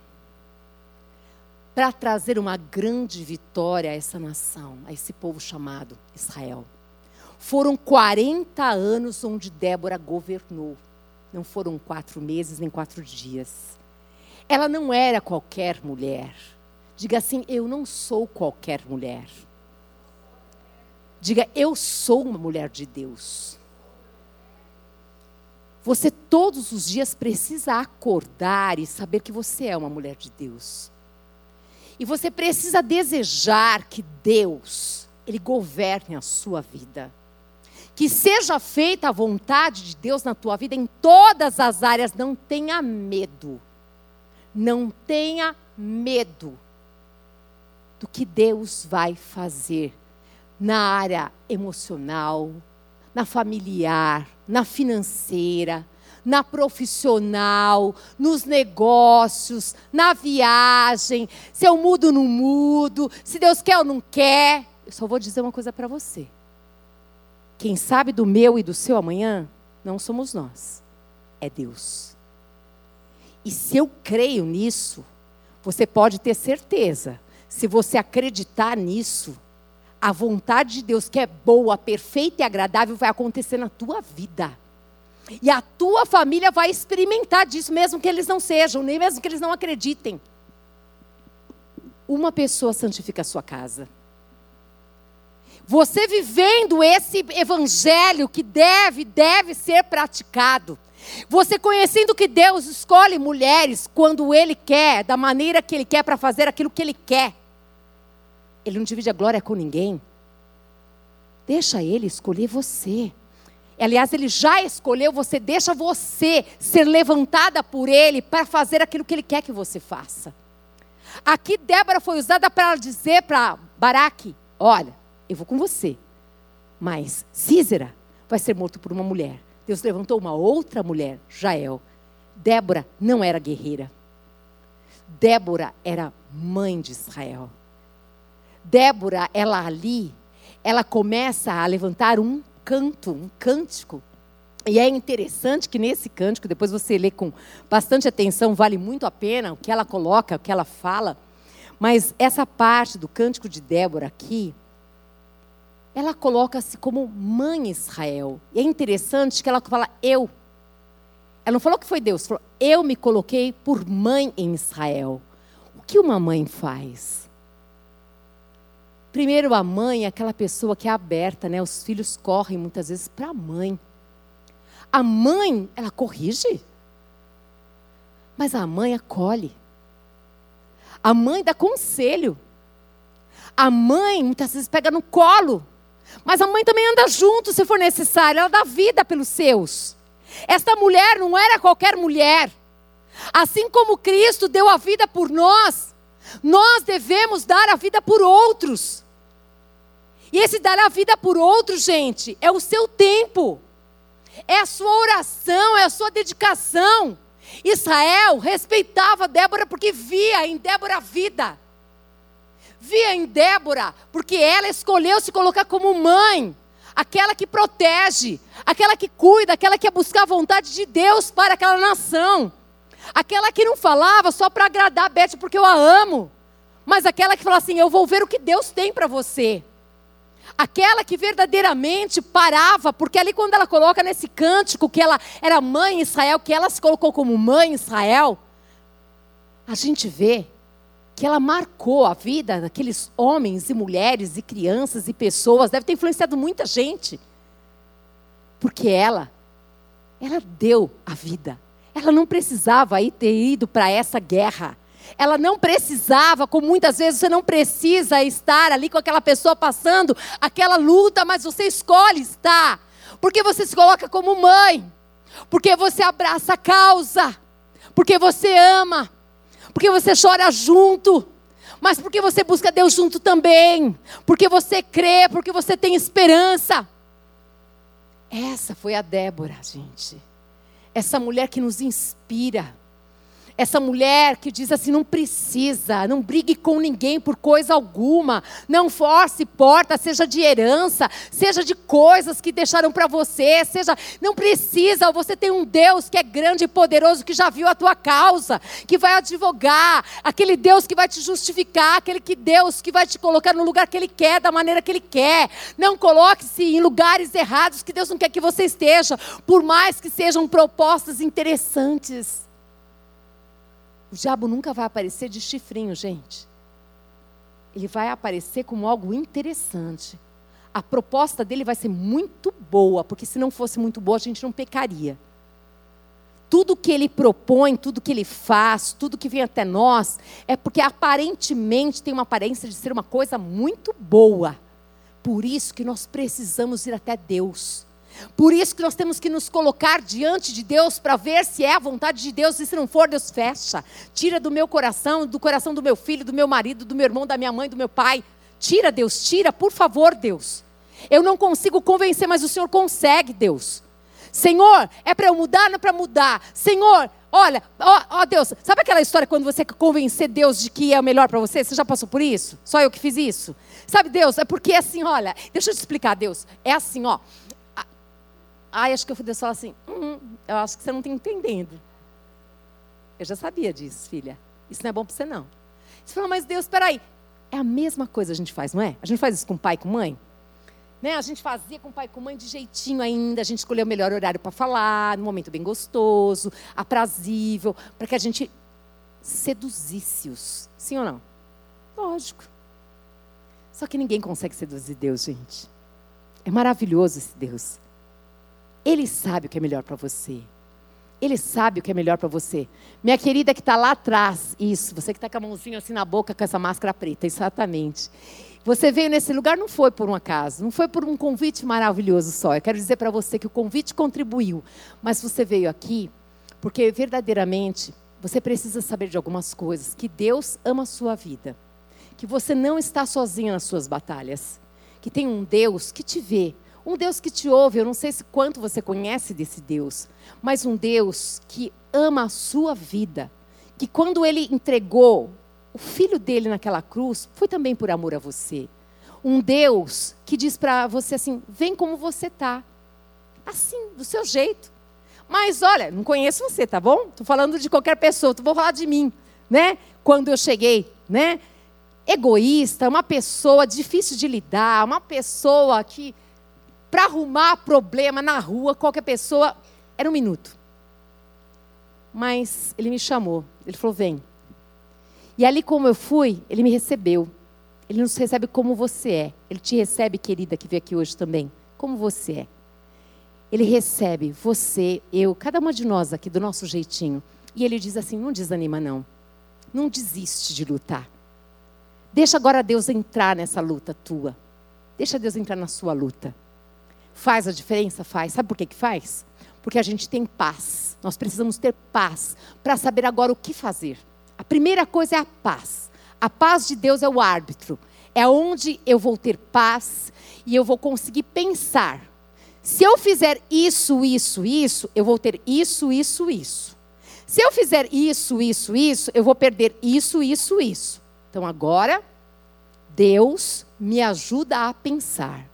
para trazer uma grande vitória a essa nação, a esse povo chamado Israel. Foram 40 anos onde Débora governou. Não foram quatro meses nem quatro dias. Ela não era qualquer mulher. Diga assim: eu não sou qualquer mulher. Diga: eu sou uma mulher de Deus. Você todos os dias precisa acordar e saber que você é uma mulher de Deus. E você precisa desejar que Deus, Ele governe a sua vida. Que seja feita a vontade de Deus na tua vida em todas as áreas. Não tenha medo. Não tenha medo do que Deus vai fazer na área emocional, na familiar, na financeira, na profissional, nos negócios, na viagem, se eu mudo ou não mudo, se Deus quer ou não quer. Eu só vou dizer uma coisa para você. Quem sabe do meu e do seu amanhã não somos nós, é Deus. E se eu creio nisso, você pode ter certeza, se você acreditar nisso, a vontade de Deus, que é boa, perfeita e agradável, vai acontecer na tua vida. E a tua família vai experimentar disso, mesmo que eles não sejam, nem mesmo que eles não acreditem. Uma pessoa santifica a sua casa. Você vivendo esse evangelho que deve, deve ser praticado. Você conhecendo que Deus escolhe mulheres quando Ele quer, da maneira que Ele quer, para fazer aquilo que Ele quer. Ele não divide a glória com ninguém. Deixa ele escolher você. Aliás, ele já escolheu você, deixa você ser levantada por ele para fazer aquilo que ele quer que você faça. Aqui Débora foi usada para dizer para Baraque: Olha, eu vou com você, mas Císera vai ser morto por uma mulher. Deus levantou uma outra mulher, Jael. Débora não era guerreira. Débora era mãe de Israel. Débora, ela ali, ela começa a levantar um canto, um cântico. E é interessante que nesse cântico, depois você lê com bastante atenção, vale muito a pena o que ela coloca, o que ela fala. Mas essa parte do cântico de Débora aqui, ela coloca-se como mãe Israel. E é interessante que ela fala eu. Ela não falou que foi Deus, falou eu me coloquei por mãe em Israel. O que uma mãe faz? Primeiro, a mãe é aquela pessoa que é aberta, né? Os filhos correm muitas vezes para a mãe. A mãe, ela corrige, mas a mãe acolhe. A mãe dá conselho. A mãe muitas vezes pega no colo, mas a mãe também anda junto se for necessário. Ela dá vida pelos seus. Esta mulher não era qualquer mulher. Assim como Cristo deu a vida por nós, nós devemos dar a vida por outros. E esse dar a vida por outros, gente, é o seu tempo, é a sua oração, é a sua dedicação. Israel respeitava Débora porque via em Débora a vida. Via em Débora porque ela escolheu se colocar como mãe, aquela que protege, aquela que cuida, aquela que ia buscar a vontade de Deus para aquela nação. Aquela que não falava só para agradar a Beth porque eu a amo, mas aquela que fala assim: eu vou ver o que Deus tem para você. Aquela que verdadeiramente parava, porque ali quando ela coloca nesse cântico que ela era mãe em Israel, que ela se colocou como mãe em Israel, a gente vê que ela marcou a vida daqueles homens e mulheres e crianças e pessoas, deve ter influenciado muita gente. Porque ela, ela deu a vida. Ela não precisava ter ido para essa guerra. Ela não precisava, como muitas vezes você não precisa estar ali com aquela pessoa passando aquela luta, mas você escolhe estar. Porque você se coloca como mãe. Porque você abraça a causa. Porque você ama. Porque você chora junto. Mas porque você busca Deus junto também. Porque você crê, porque você tem esperança. Essa foi a Débora, gente. Essa mulher que nos inspira essa mulher que diz assim: não precisa, não brigue com ninguém por coisa alguma, não force porta, seja de herança, seja de coisas que deixaram para você, seja. Não precisa, você tem um Deus que é grande e poderoso, que já viu a tua causa, que vai advogar, aquele Deus que vai te justificar, aquele que Deus que vai te colocar no lugar que Ele quer, da maneira que Ele quer. Não coloque-se em lugares errados que Deus não quer que você esteja, por mais que sejam propostas interessantes. O diabo nunca vai aparecer de chifrinho, gente. Ele vai aparecer como algo interessante. A proposta dele vai ser muito boa, porque se não fosse muito boa, a gente não pecaria. tudo que ele propõe, tudo que ele faz, tudo que vem até nós, é porque aparentemente tem uma aparência de ser uma coisa muito boa. Por isso que nós precisamos ir até Deus. Por isso que nós temos que nos colocar diante de Deus para ver se é a vontade de Deus e se não for, Deus fecha. Tira do meu coração, do coração do meu filho, do meu marido, do meu irmão, da minha mãe, do meu pai. Tira, Deus, tira, por favor, Deus. Eu não consigo convencer, mas o Senhor consegue, Deus. Senhor, é para eu mudar, não é para mudar. Senhor, olha, ó, ó, Deus, sabe aquela história quando você convencer Deus de que é o melhor para você? Você já passou por isso? Só eu que fiz isso? Sabe, Deus, é porque é assim, olha, deixa eu te explicar, Deus. É assim, ó. Ai, acho que eu fui falar assim, hum, eu acho que você não está entendendo. Eu já sabia disso, filha. Isso não é bom para você, não. Você falou, mas Deus, espera aí. É a mesma coisa a gente faz, não é? A gente faz isso com pai e com mãe? Né? A gente fazia com pai e com mãe de jeitinho ainda, a gente escolheu o melhor horário para falar, num momento bem gostoso, aprazível, para que a gente seduzisse-os. Sim ou não? Lógico. Só que ninguém consegue seduzir Deus, gente. É maravilhoso esse Deus. Ele sabe o que é melhor para você. Ele sabe o que é melhor para você. Minha querida que está lá atrás, isso, você que está com a mãozinha assim na boca com essa máscara preta, exatamente. Você veio nesse lugar não foi por um acaso, não foi por um convite maravilhoso só. Eu quero dizer para você que o convite contribuiu, mas você veio aqui porque verdadeiramente você precisa saber de algumas coisas, que Deus ama a sua vida, que você não está sozinha nas suas batalhas, que tem um Deus que te vê, um Deus que te ouve. Eu não sei se quanto você conhece desse Deus, mas um Deus que ama a sua vida, que quando ele entregou o filho dele naquela cruz foi também por amor a você. Um Deus que diz para você assim: vem como você tá, assim, do seu jeito. Mas olha, não conheço você, tá bom? Estou falando de qualquer pessoa, vou falar de mim, né? Quando eu cheguei, né? Egoísta, uma pessoa difícil de lidar, uma pessoa que, para arrumar problema na rua, qualquer pessoa, era um minuto. Mas ele me chamou, ele falou: vem. E ali, como eu fui, ele me recebeu. Ele nos recebe como você é. Ele te recebe, querida, que veio aqui hoje também, como você é. Ele recebe você, eu, cada uma de nós aqui, do nosso jeitinho. E ele diz assim: não desanima, não. Não desiste de lutar. Deixa agora Deus entrar nessa luta tua. Deixa Deus entrar na sua luta. Faz a diferença? Faz. Sabe por que, que faz? Porque a gente tem paz. Nós precisamos ter paz para saber agora o que fazer. A primeira coisa é a paz. A paz de Deus é o árbitro. É onde eu vou ter paz e eu vou conseguir pensar. Se eu fizer isso, isso, isso, eu vou ter isso, isso, isso. Se eu fizer isso, isso, isso, eu vou perder isso, isso, isso. Então agora, Deus me ajuda a pensar.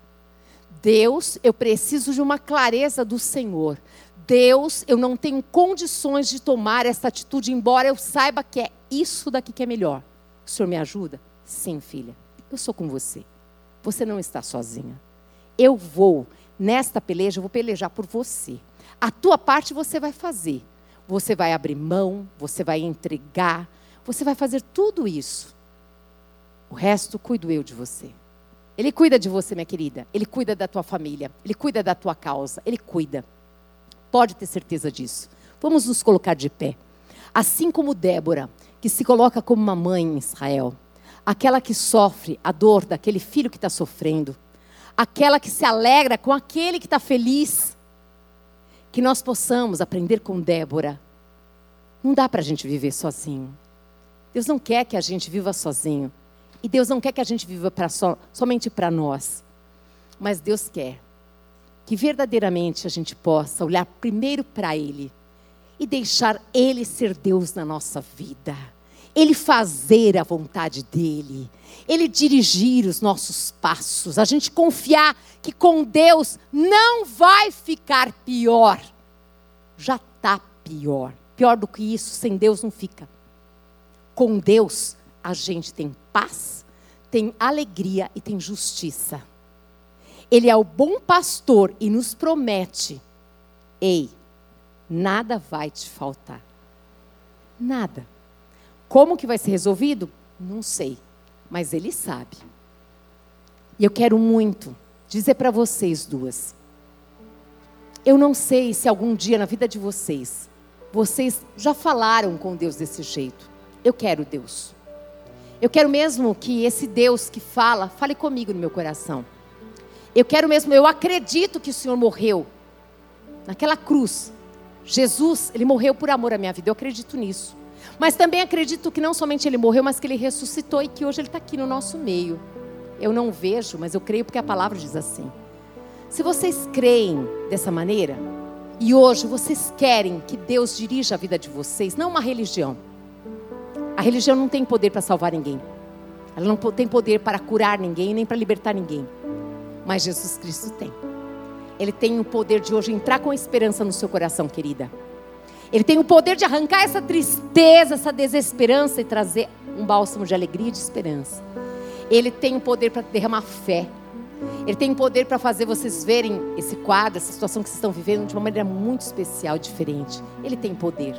Deus, eu preciso de uma clareza do Senhor. Deus, eu não tenho condições de tomar essa atitude, embora eu saiba que é isso daqui que é melhor. O Senhor me ajuda? Sim, filha. Eu sou com você. Você não está sozinha. Eu vou, nesta peleja, eu vou pelejar por você. A tua parte você vai fazer. Você vai abrir mão, você vai entregar, você vai fazer tudo isso. O resto cuido eu de você. Ele cuida de você, minha querida. Ele cuida da tua família. Ele cuida da tua causa. Ele cuida. Pode ter certeza disso. Vamos nos colocar de pé. Assim como Débora, que se coloca como uma mãe em Israel, aquela que sofre a dor daquele filho que está sofrendo, aquela que se alegra com aquele que está feliz, que nós possamos aprender com Débora. Não dá para a gente viver sozinho. Deus não quer que a gente viva sozinho. E Deus não quer que a gente viva so, somente para nós. Mas Deus quer que verdadeiramente a gente possa olhar primeiro para Ele e deixar Ele ser Deus na nossa vida. Ele fazer a vontade dEle. Ele dirigir os nossos passos. A gente confiar que com Deus não vai ficar pior. Já está pior. Pior do que isso, sem Deus não fica. Com Deus, a gente tem paz, tem alegria e tem justiça. Ele é o bom pastor e nos promete: ei, nada vai te faltar. Nada. Como que vai ser resolvido? Não sei, mas ele sabe. E eu quero muito dizer para vocês duas. Eu não sei se algum dia na vida de vocês vocês já falaram com Deus desse jeito. Eu quero Deus. Eu quero mesmo que esse Deus que fala, fale comigo no meu coração. Eu quero mesmo, eu acredito que o Senhor morreu naquela cruz. Jesus, ele morreu por amor à minha vida. Eu acredito nisso. Mas também acredito que não somente ele morreu, mas que ele ressuscitou e que hoje ele está aqui no nosso meio. Eu não vejo, mas eu creio porque a palavra diz assim. Se vocês creem dessa maneira, e hoje vocês querem que Deus dirija a vida de vocês, não uma religião. A religião não tem poder para salvar ninguém. Ela não tem poder para curar ninguém, nem para libertar ninguém. Mas Jesus Cristo tem. Ele tem o poder de hoje entrar com esperança no seu coração, querida. Ele tem o poder de arrancar essa tristeza, essa desesperança e trazer um bálsamo de alegria e de esperança. Ele tem o poder para derramar fé. Ele tem o poder para fazer vocês verem esse quadro, essa situação que vocês estão vivendo de uma maneira muito especial, diferente. Ele tem poder.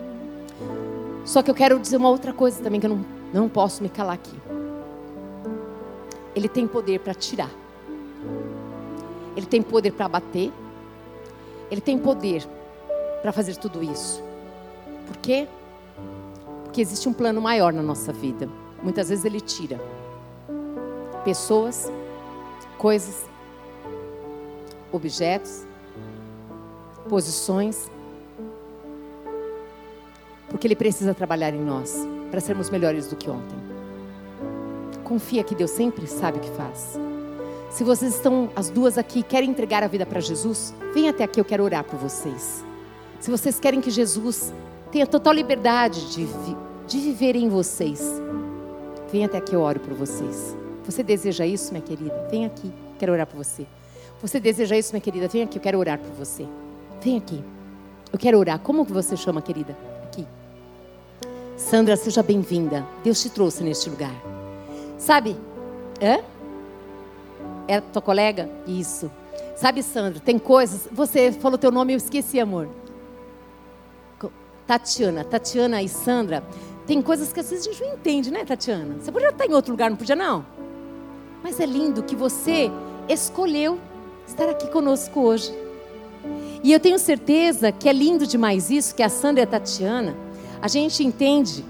Só que eu quero dizer uma outra coisa também que eu não, não posso me calar aqui. Ele tem poder para tirar. Ele tem poder para bater. Ele tem poder para fazer tudo isso. Por quê? Porque existe um plano maior na nossa vida. Muitas vezes ele tira pessoas, coisas, objetos, posições, porque Ele precisa trabalhar em nós para sermos melhores do que ontem. Confia que Deus sempre sabe o que faz. Se vocês estão, as duas aqui, querem entregar a vida para Jesus, venha até aqui, eu quero orar por vocês. Se vocês querem que Jesus tenha total liberdade de, vi, de viver em vocês, venha até aqui, eu oro por vocês. Você deseja isso, minha querida? Vem aqui, quero orar por você. Você deseja isso, minha querida? Vem aqui, eu quero orar por você. Vem aqui. Eu quero orar. Como que você chama, querida? Sandra, seja bem-vinda. Deus te trouxe neste lugar. Sabe? Hã? É tua colega? Isso. Sabe, Sandra, tem coisas. Você falou teu nome, eu esqueci, amor. Tatiana. Tatiana e Sandra. Tem coisas que às vezes a gente não entende, né, Tatiana? Você podia estar em outro lugar, não podia, não? Mas é lindo que você escolheu estar aqui conosco hoje. E eu tenho certeza que é lindo demais isso, que a Sandra e a Tatiana, a gente entende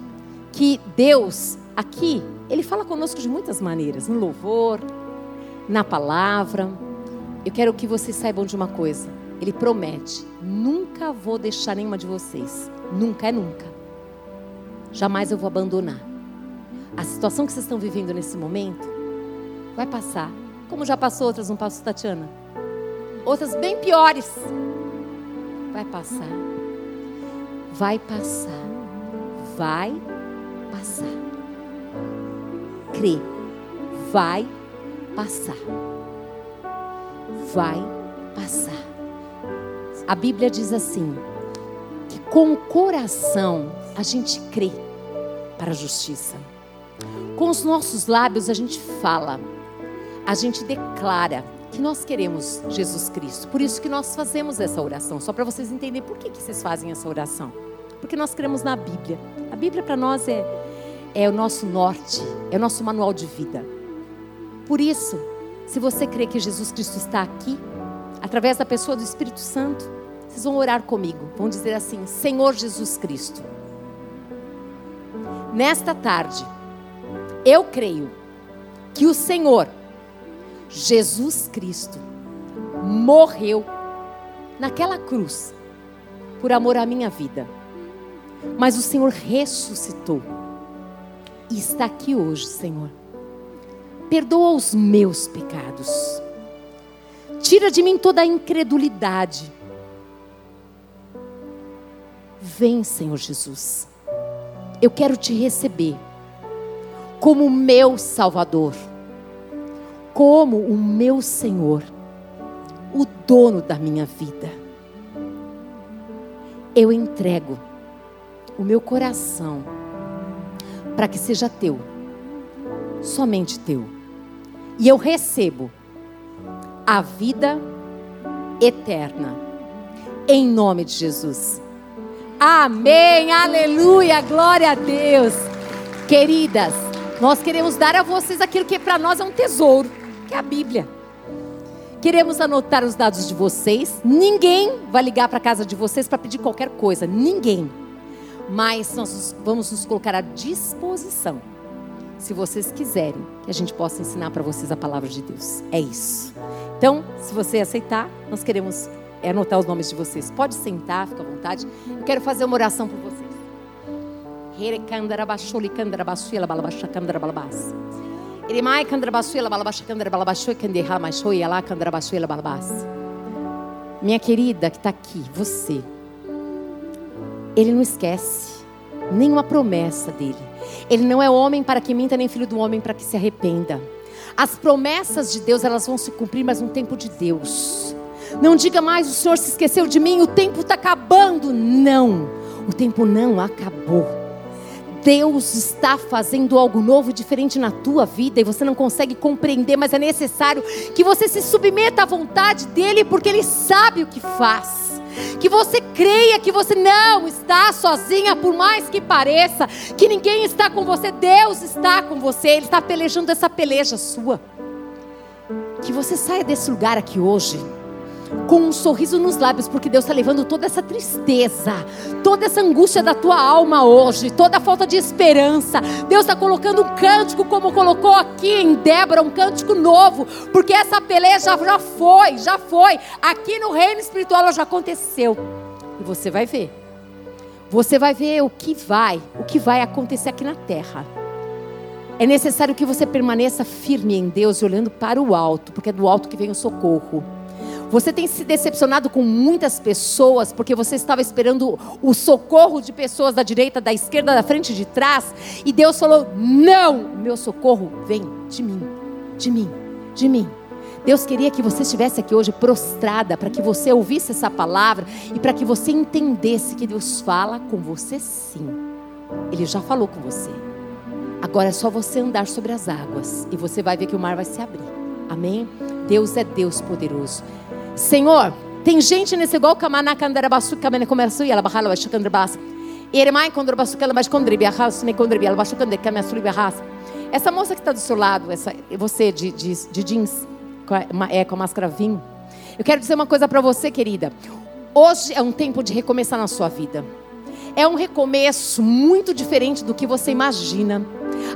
que Deus aqui, Ele fala conosco de muitas maneiras, no louvor, na palavra. Eu quero que vocês saibam de uma coisa. Ele promete: nunca vou deixar nenhuma de vocês. Nunca é nunca. Jamais eu vou abandonar. A situação que vocês estão vivendo nesse momento, Vai passar. Como já passou outras, não passou, Tatiana? Outras bem piores. Vai passar. Vai passar. Vai passar. Crê. Vai passar. Vai passar. A Bíblia diz assim: que com o coração a gente crê para a justiça. Com os nossos lábios a gente fala a gente declara que nós queremos Jesus Cristo. Por isso que nós fazemos essa oração, só para vocês entenderem por que, que vocês fazem essa oração. Porque nós cremos na Bíblia. A Bíblia para nós é, é o nosso norte, é o nosso manual de vida. Por isso, se você crê que Jesus Cristo está aqui, através da pessoa do Espírito Santo, vocês vão orar comigo. Vão dizer assim: Senhor Jesus Cristo, nesta tarde, eu creio que o Senhor Jesus Cristo morreu naquela cruz por amor à minha vida. Mas o Senhor ressuscitou e está aqui hoje, Senhor. Perdoa os meus pecados. Tira de mim toda a incredulidade. Vem, Senhor Jesus. Eu quero te receber como meu Salvador como o meu Senhor, o dono da minha vida. Eu entrego o meu coração para que seja teu, somente teu. E eu recebo a vida eterna, em nome de Jesus. Amém, aleluia, glória a Deus. Queridas, nós queremos dar a vocês aquilo que para nós é um tesouro que é a Bíblia. Queremos anotar os dados de vocês. Ninguém vai ligar para a casa de vocês para pedir qualquer coisa. Ninguém. Mas nós vamos nos colocar à disposição, se vocês quiserem, que a gente possa ensinar para vocês a palavra de Deus. É isso. Então, se você aceitar, nós queremos anotar os nomes de vocês. Pode sentar, fica à vontade. Eu quero fazer uma oração por vocês. Minha querida que está aqui, você. Ele não esquece nenhuma promessa dele. Ele não é homem para que minta, nem filho do homem para que se arrependa. As promessas de Deus, elas vão se cumprir, mas no tempo de Deus. Não diga mais, o Senhor se esqueceu de mim, o tempo está acabando. Não, o tempo não acabou. Deus está fazendo algo novo, diferente na tua vida e você não consegue compreender, mas é necessário que você se submeta à vontade dEle, porque Ele sabe o que faz. Que você creia que você não está sozinha, por mais que pareça, que ninguém está com você, Deus está com você, Ele está pelejando essa peleja sua. Que você saia desse lugar aqui hoje com um sorriso nos lábios, porque Deus está levando toda essa tristeza, toda essa angústia da tua alma hoje, toda a falta de esperança. Deus está colocando um cântico, como colocou aqui em Débora, um cântico novo, porque essa peleja já foi, já foi. Aqui no reino espiritual já aconteceu. E você vai ver. Você vai ver o que vai, o que vai acontecer aqui na terra. É necessário que você permaneça firme em Deus, olhando para o alto, porque é do alto que vem o socorro. Você tem se decepcionado com muitas pessoas porque você estava esperando o socorro de pessoas da direita, da esquerda, da frente, de trás, e Deus falou: "Não, meu socorro vem de mim, de mim, de mim". Deus queria que você estivesse aqui hoje prostrada para que você ouvisse essa palavra e para que você entendesse que Deus fala com você sim. Ele já falou com você. Agora é só você andar sobre as águas e você vai ver que o mar vai se abrir. Amém? Deus é Deus poderoso. Senhor, tem gente nesse igual kamana kandarabasu kamene comerço e ela bahala baixo kandrabas. Eremai kondrabasu ela mais me kondribi ela baixo kandre kamasuri bahas. Essa moça que está do seu lado, essa você de, de, de jeans, com a, é, com a máscara vinho. Eu quero dizer uma coisa para você, querida. Hoje é um tempo de recomeçar na sua vida. É um recomeço muito diferente do que você imagina.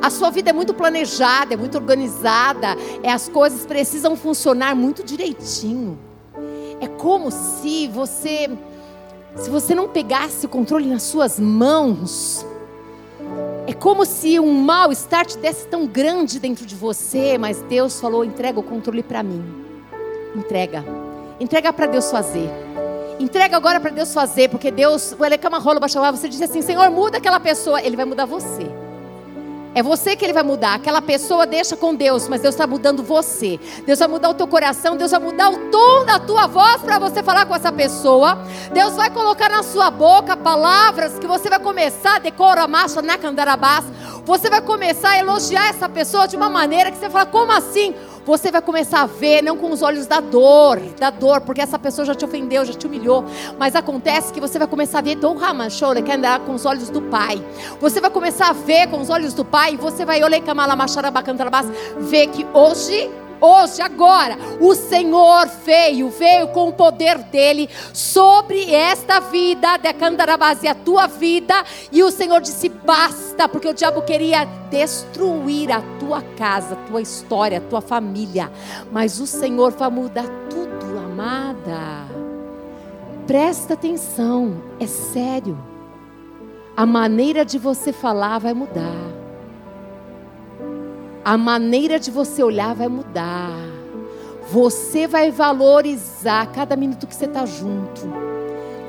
A sua vida é muito planejada, é muito organizada, é, as coisas precisam funcionar muito direitinho. É como se você, se você não pegasse o controle nas suas mãos, é como se um mal-estar te desse tão grande dentro de você, mas Deus falou: entrega o controle para mim. Entrega. Entrega para Deus fazer. Entrega agora para Deus fazer, porque Deus, o Elecama rola você diz assim: Senhor, muda aquela pessoa, Ele vai mudar você. É você que ele vai mudar. Aquela pessoa deixa com Deus, mas Deus está mudando você. Deus vai mudar o teu coração, Deus vai mudar o tom da tua voz para você falar com essa pessoa. Deus vai colocar na sua boca palavras que você vai começar, decora marcha na candarabás. Você vai começar a elogiar essa pessoa de uma maneira que você fala, como assim? Você vai começar a ver, não com os olhos da dor, da dor, porque essa pessoa já te ofendeu, já te humilhou, mas acontece que você vai começar a ver que andar com os olhos do Pai. Você vai começar a ver com os olhos do Pai, e você vai olhar ver que hoje hoje, agora, o Senhor veio, veio com o poder dele sobre esta vida, de Candarabase, a tua vida, e o Senhor disse: basta, porque o diabo queria destruir a tua casa, a tua história, a tua família, mas o Senhor vai mudar tudo, amada. Presta atenção, é sério. A maneira de você falar vai mudar a maneira de você olhar vai mudar. Você vai valorizar cada minuto que você está junto.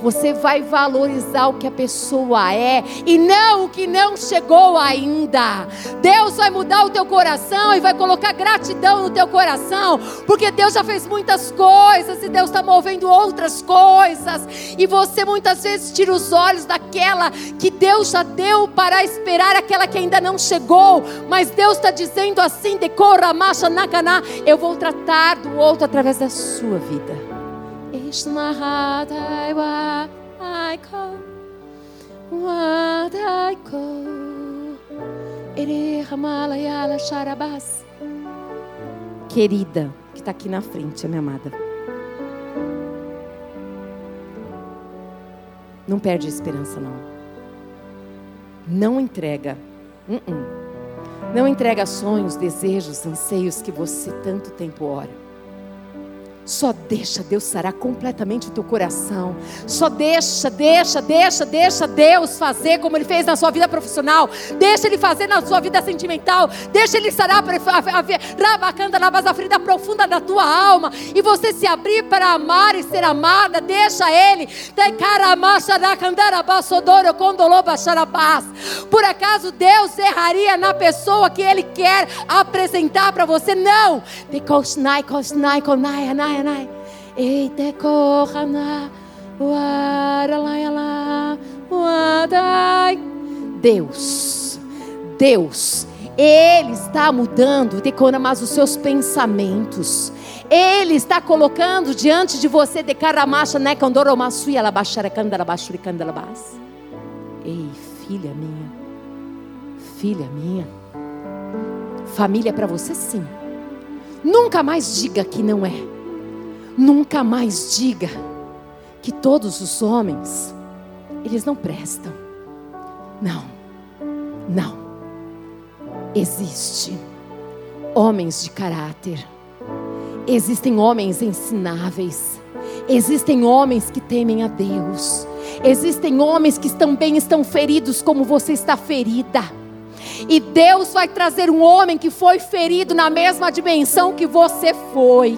Você vai valorizar o que a pessoa é e não o que não chegou ainda. Deus vai mudar o teu coração e vai colocar gratidão no teu coração, porque Deus já fez muitas coisas e Deus está movendo outras coisas. E você muitas vezes tira os olhos daquela que Deus já deu para esperar aquela que ainda não chegou. Mas Deus está dizendo assim: decora, marcha, nakaná. Eu vou tratar do outro através da sua vida. Ishmahatai wa aiko wadaiko Ere Hamalayala Sharabas. Querida, que está aqui na frente, minha amada. Não perde a esperança, não. Não entrega. Uh -uh. Não entrega sonhos, desejos, anseios que você tanto tempo ora. Só deixa Deus sarar completamente o teu coração. Só deixa, deixa, deixa, deixa Deus fazer como Ele fez na sua vida profissional. Deixa Ele fazer na sua vida sentimental. Deixa Ele sarar rabacanda na base ferida profunda da tua alma. E você se abrir para amar e ser amada. Deixa Ele. Por acaso Deus erraria na pessoa que Ele quer apresentar para você? Não. Yanai, Eite Kohana, Uadai. Deus, Deus, Ele está mudando, mas os seus pensamentos. Ele está colocando diante de você de caramacha? Candoromassuia, labaxara, candarabachuri, candarabás. Ei, filha minha, filha minha, família é para você sim. Nunca mais diga que não é. Nunca mais diga que todos os homens eles não prestam. Não. Não. Existe homens de caráter. Existem homens ensináveis. Existem homens que temem a Deus. Existem homens que também estão feridos como você está ferida. E Deus vai trazer um homem que foi ferido na mesma dimensão que você foi.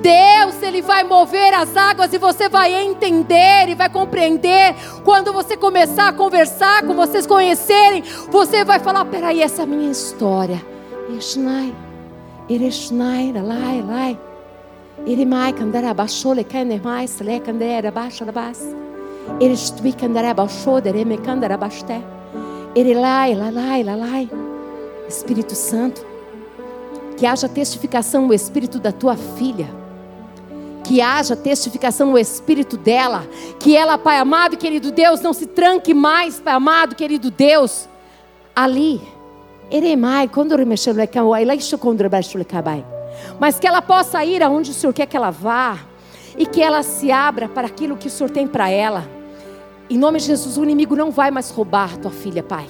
Deus, Ele vai mover as águas e você vai entender e vai compreender. Quando você começar a conversar, com vocês conhecerem, você vai falar: peraí, essa é a minha história. Eshnai, Ereshnai, Lai, Lai. Irimai, Kandara, Bashole, Kanemai, Sle, Kandera, Basharabas. Erestui, Kandara, Bashode, Reme, Kandara, Basté. Erilai, Lalai, Lalai. Espírito Santo que haja testificação no espírito da tua filha. Que haja testificação no espírito dela. Que ela, Pai amado, querido Deus, não se tranque mais, Pai amado, querido Deus, ali. Mas que ela possa ir aonde o Senhor quer que ela vá. E que ela se abra para aquilo que o Senhor tem para ela. Em nome de Jesus, o inimigo não vai mais roubar tua filha, Pai.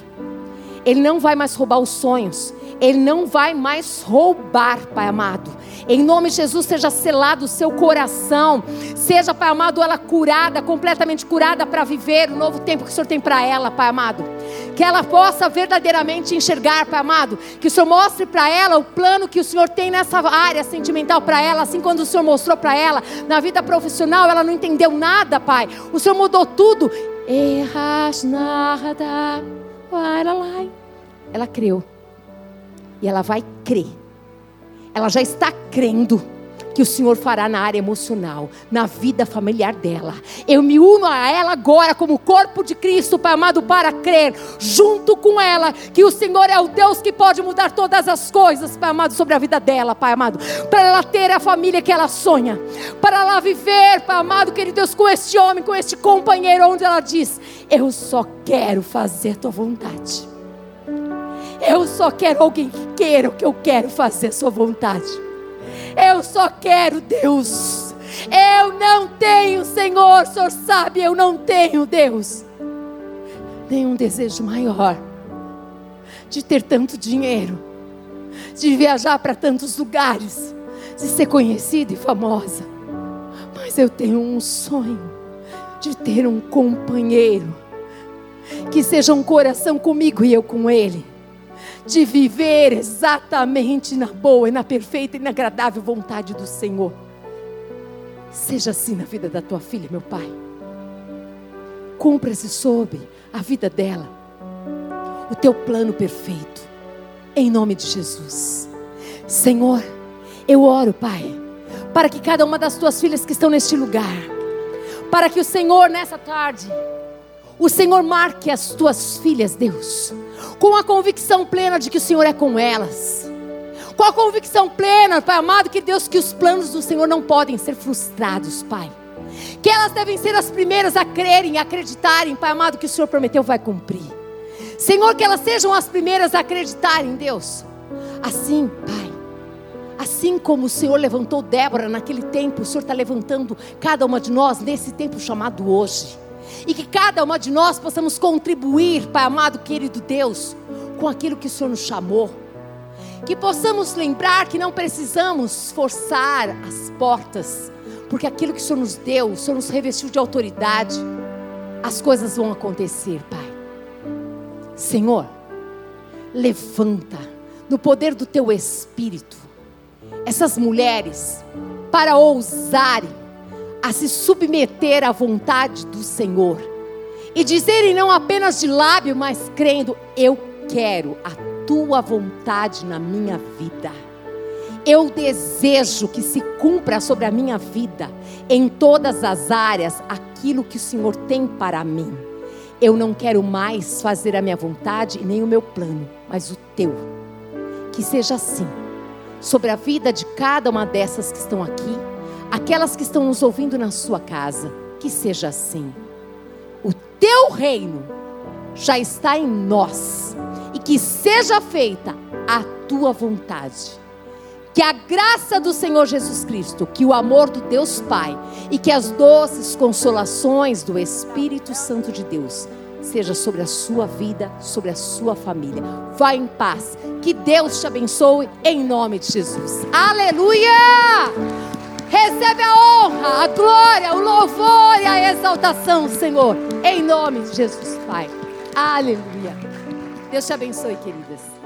Ele não vai mais roubar os sonhos. Ele não vai mais roubar, Pai amado. Em nome de Jesus, seja selado o seu coração. Seja, Pai amado, ela curada, completamente curada para viver o novo tempo que o Senhor tem para ela, Pai amado. Que ela possa verdadeiramente enxergar, Pai amado. Que o Senhor mostre para ela o plano que o Senhor tem nessa área sentimental para ela. Assim, quando o Senhor mostrou para ela na vida profissional, ela não entendeu nada, Pai. O Senhor mudou tudo. Ela creu. E ela vai crer. Ela já está crendo que o Senhor fará na área emocional, na vida familiar dela. Eu me uno a ela agora como corpo de Cristo, Pai amado, para crer junto com ela que o Senhor é o Deus que pode mudar todas as coisas, Pai amado, sobre a vida dela, Pai amado, para ela ter a família que ela sonha, para ela viver, Pai amado, querido Deus, com este homem, com este companheiro, onde ela diz: Eu só quero fazer tua vontade. Eu só quero alguém que queira o que eu quero fazer, Sua vontade. Eu só quero Deus. Eu não tenho, Senhor, o Senhor sabe, eu não tenho, Deus, nenhum desejo maior de ter tanto dinheiro, de viajar para tantos lugares, de ser conhecida e famosa. Mas eu tenho um sonho de ter um companheiro que seja um coração comigo e eu com ele de viver exatamente na boa e na perfeita e na agradável vontade do Senhor. Seja assim na vida da tua filha, meu Pai. Cumpra-se sobre a vida dela o teu plano perfeito, em nome de Jesus. Senhor, eu oro, Pai, para que cada uma das tuas filhas que estão neste lugar, para que o Senhor nessa tarde, o Senhor marque as tuas filhas, Deus, com a convicção plena de que o Senhor é com elas. Com a convicção plena, Pai amado, que Deus, que os planos do Senhor não podem ser frustrados, Pai. Que elas devem ser as primeiras a crerem e acreditarem, Pai amado, que o Senhor prometeu vai cumprir. Senhor, que elas sejam as primeiras a acreditarem, Deus. Assim, Pai, assim como o Senhor levantou Débora naquele tempo, o Senhor está levantando cada uma de nós nesse tempo chamado hoje. E que cada uma de nós possamos contribuir, Pai amado, querido Deus, com aquilo que o Senhor nos chamou. Que possamos lembrar que não precisamos forçar as portas, porque aquilo que o Senhor nos deu, o Senhor nos revestiu de autoridade, as coisas vão acontecer, Pai. Senhor, levanta no poder do teu espírito essas mulheres para ousarem a se submeter à vontade do Senhor e dizerem não apenas de lábio, mas crendo: eu quero a tua vontade na minha vida. Eu desejo que se cumpra sobre a minha vida, em todas as áreas, aquilo que o Senhor tem para mim. Eu não quero mais fazer a minha vontade nem o meu plano, mas o teu. Que seja assim, sobre a vida de cada uma dessas que estão aqui, aquelas que estão nos ouvindo na sua casa, que seja assim. O teu reino já está em nós e que seja feita a tua vontade. Que a graça do Senhor Jesus Cristo, que o amor do Deus Pai e que as doces consolações do Espírito Santo de Deus seja sobre a sua vida, sobre a sua família. Vá em paz. Que Deus te abençoe em nome de Jesus. Aleluia! Recebe a honra, a glória, o louvor e a exaltação, Senhor, em nome de Jesus, Pai. Aleluia. Deus te abençoe, queridas.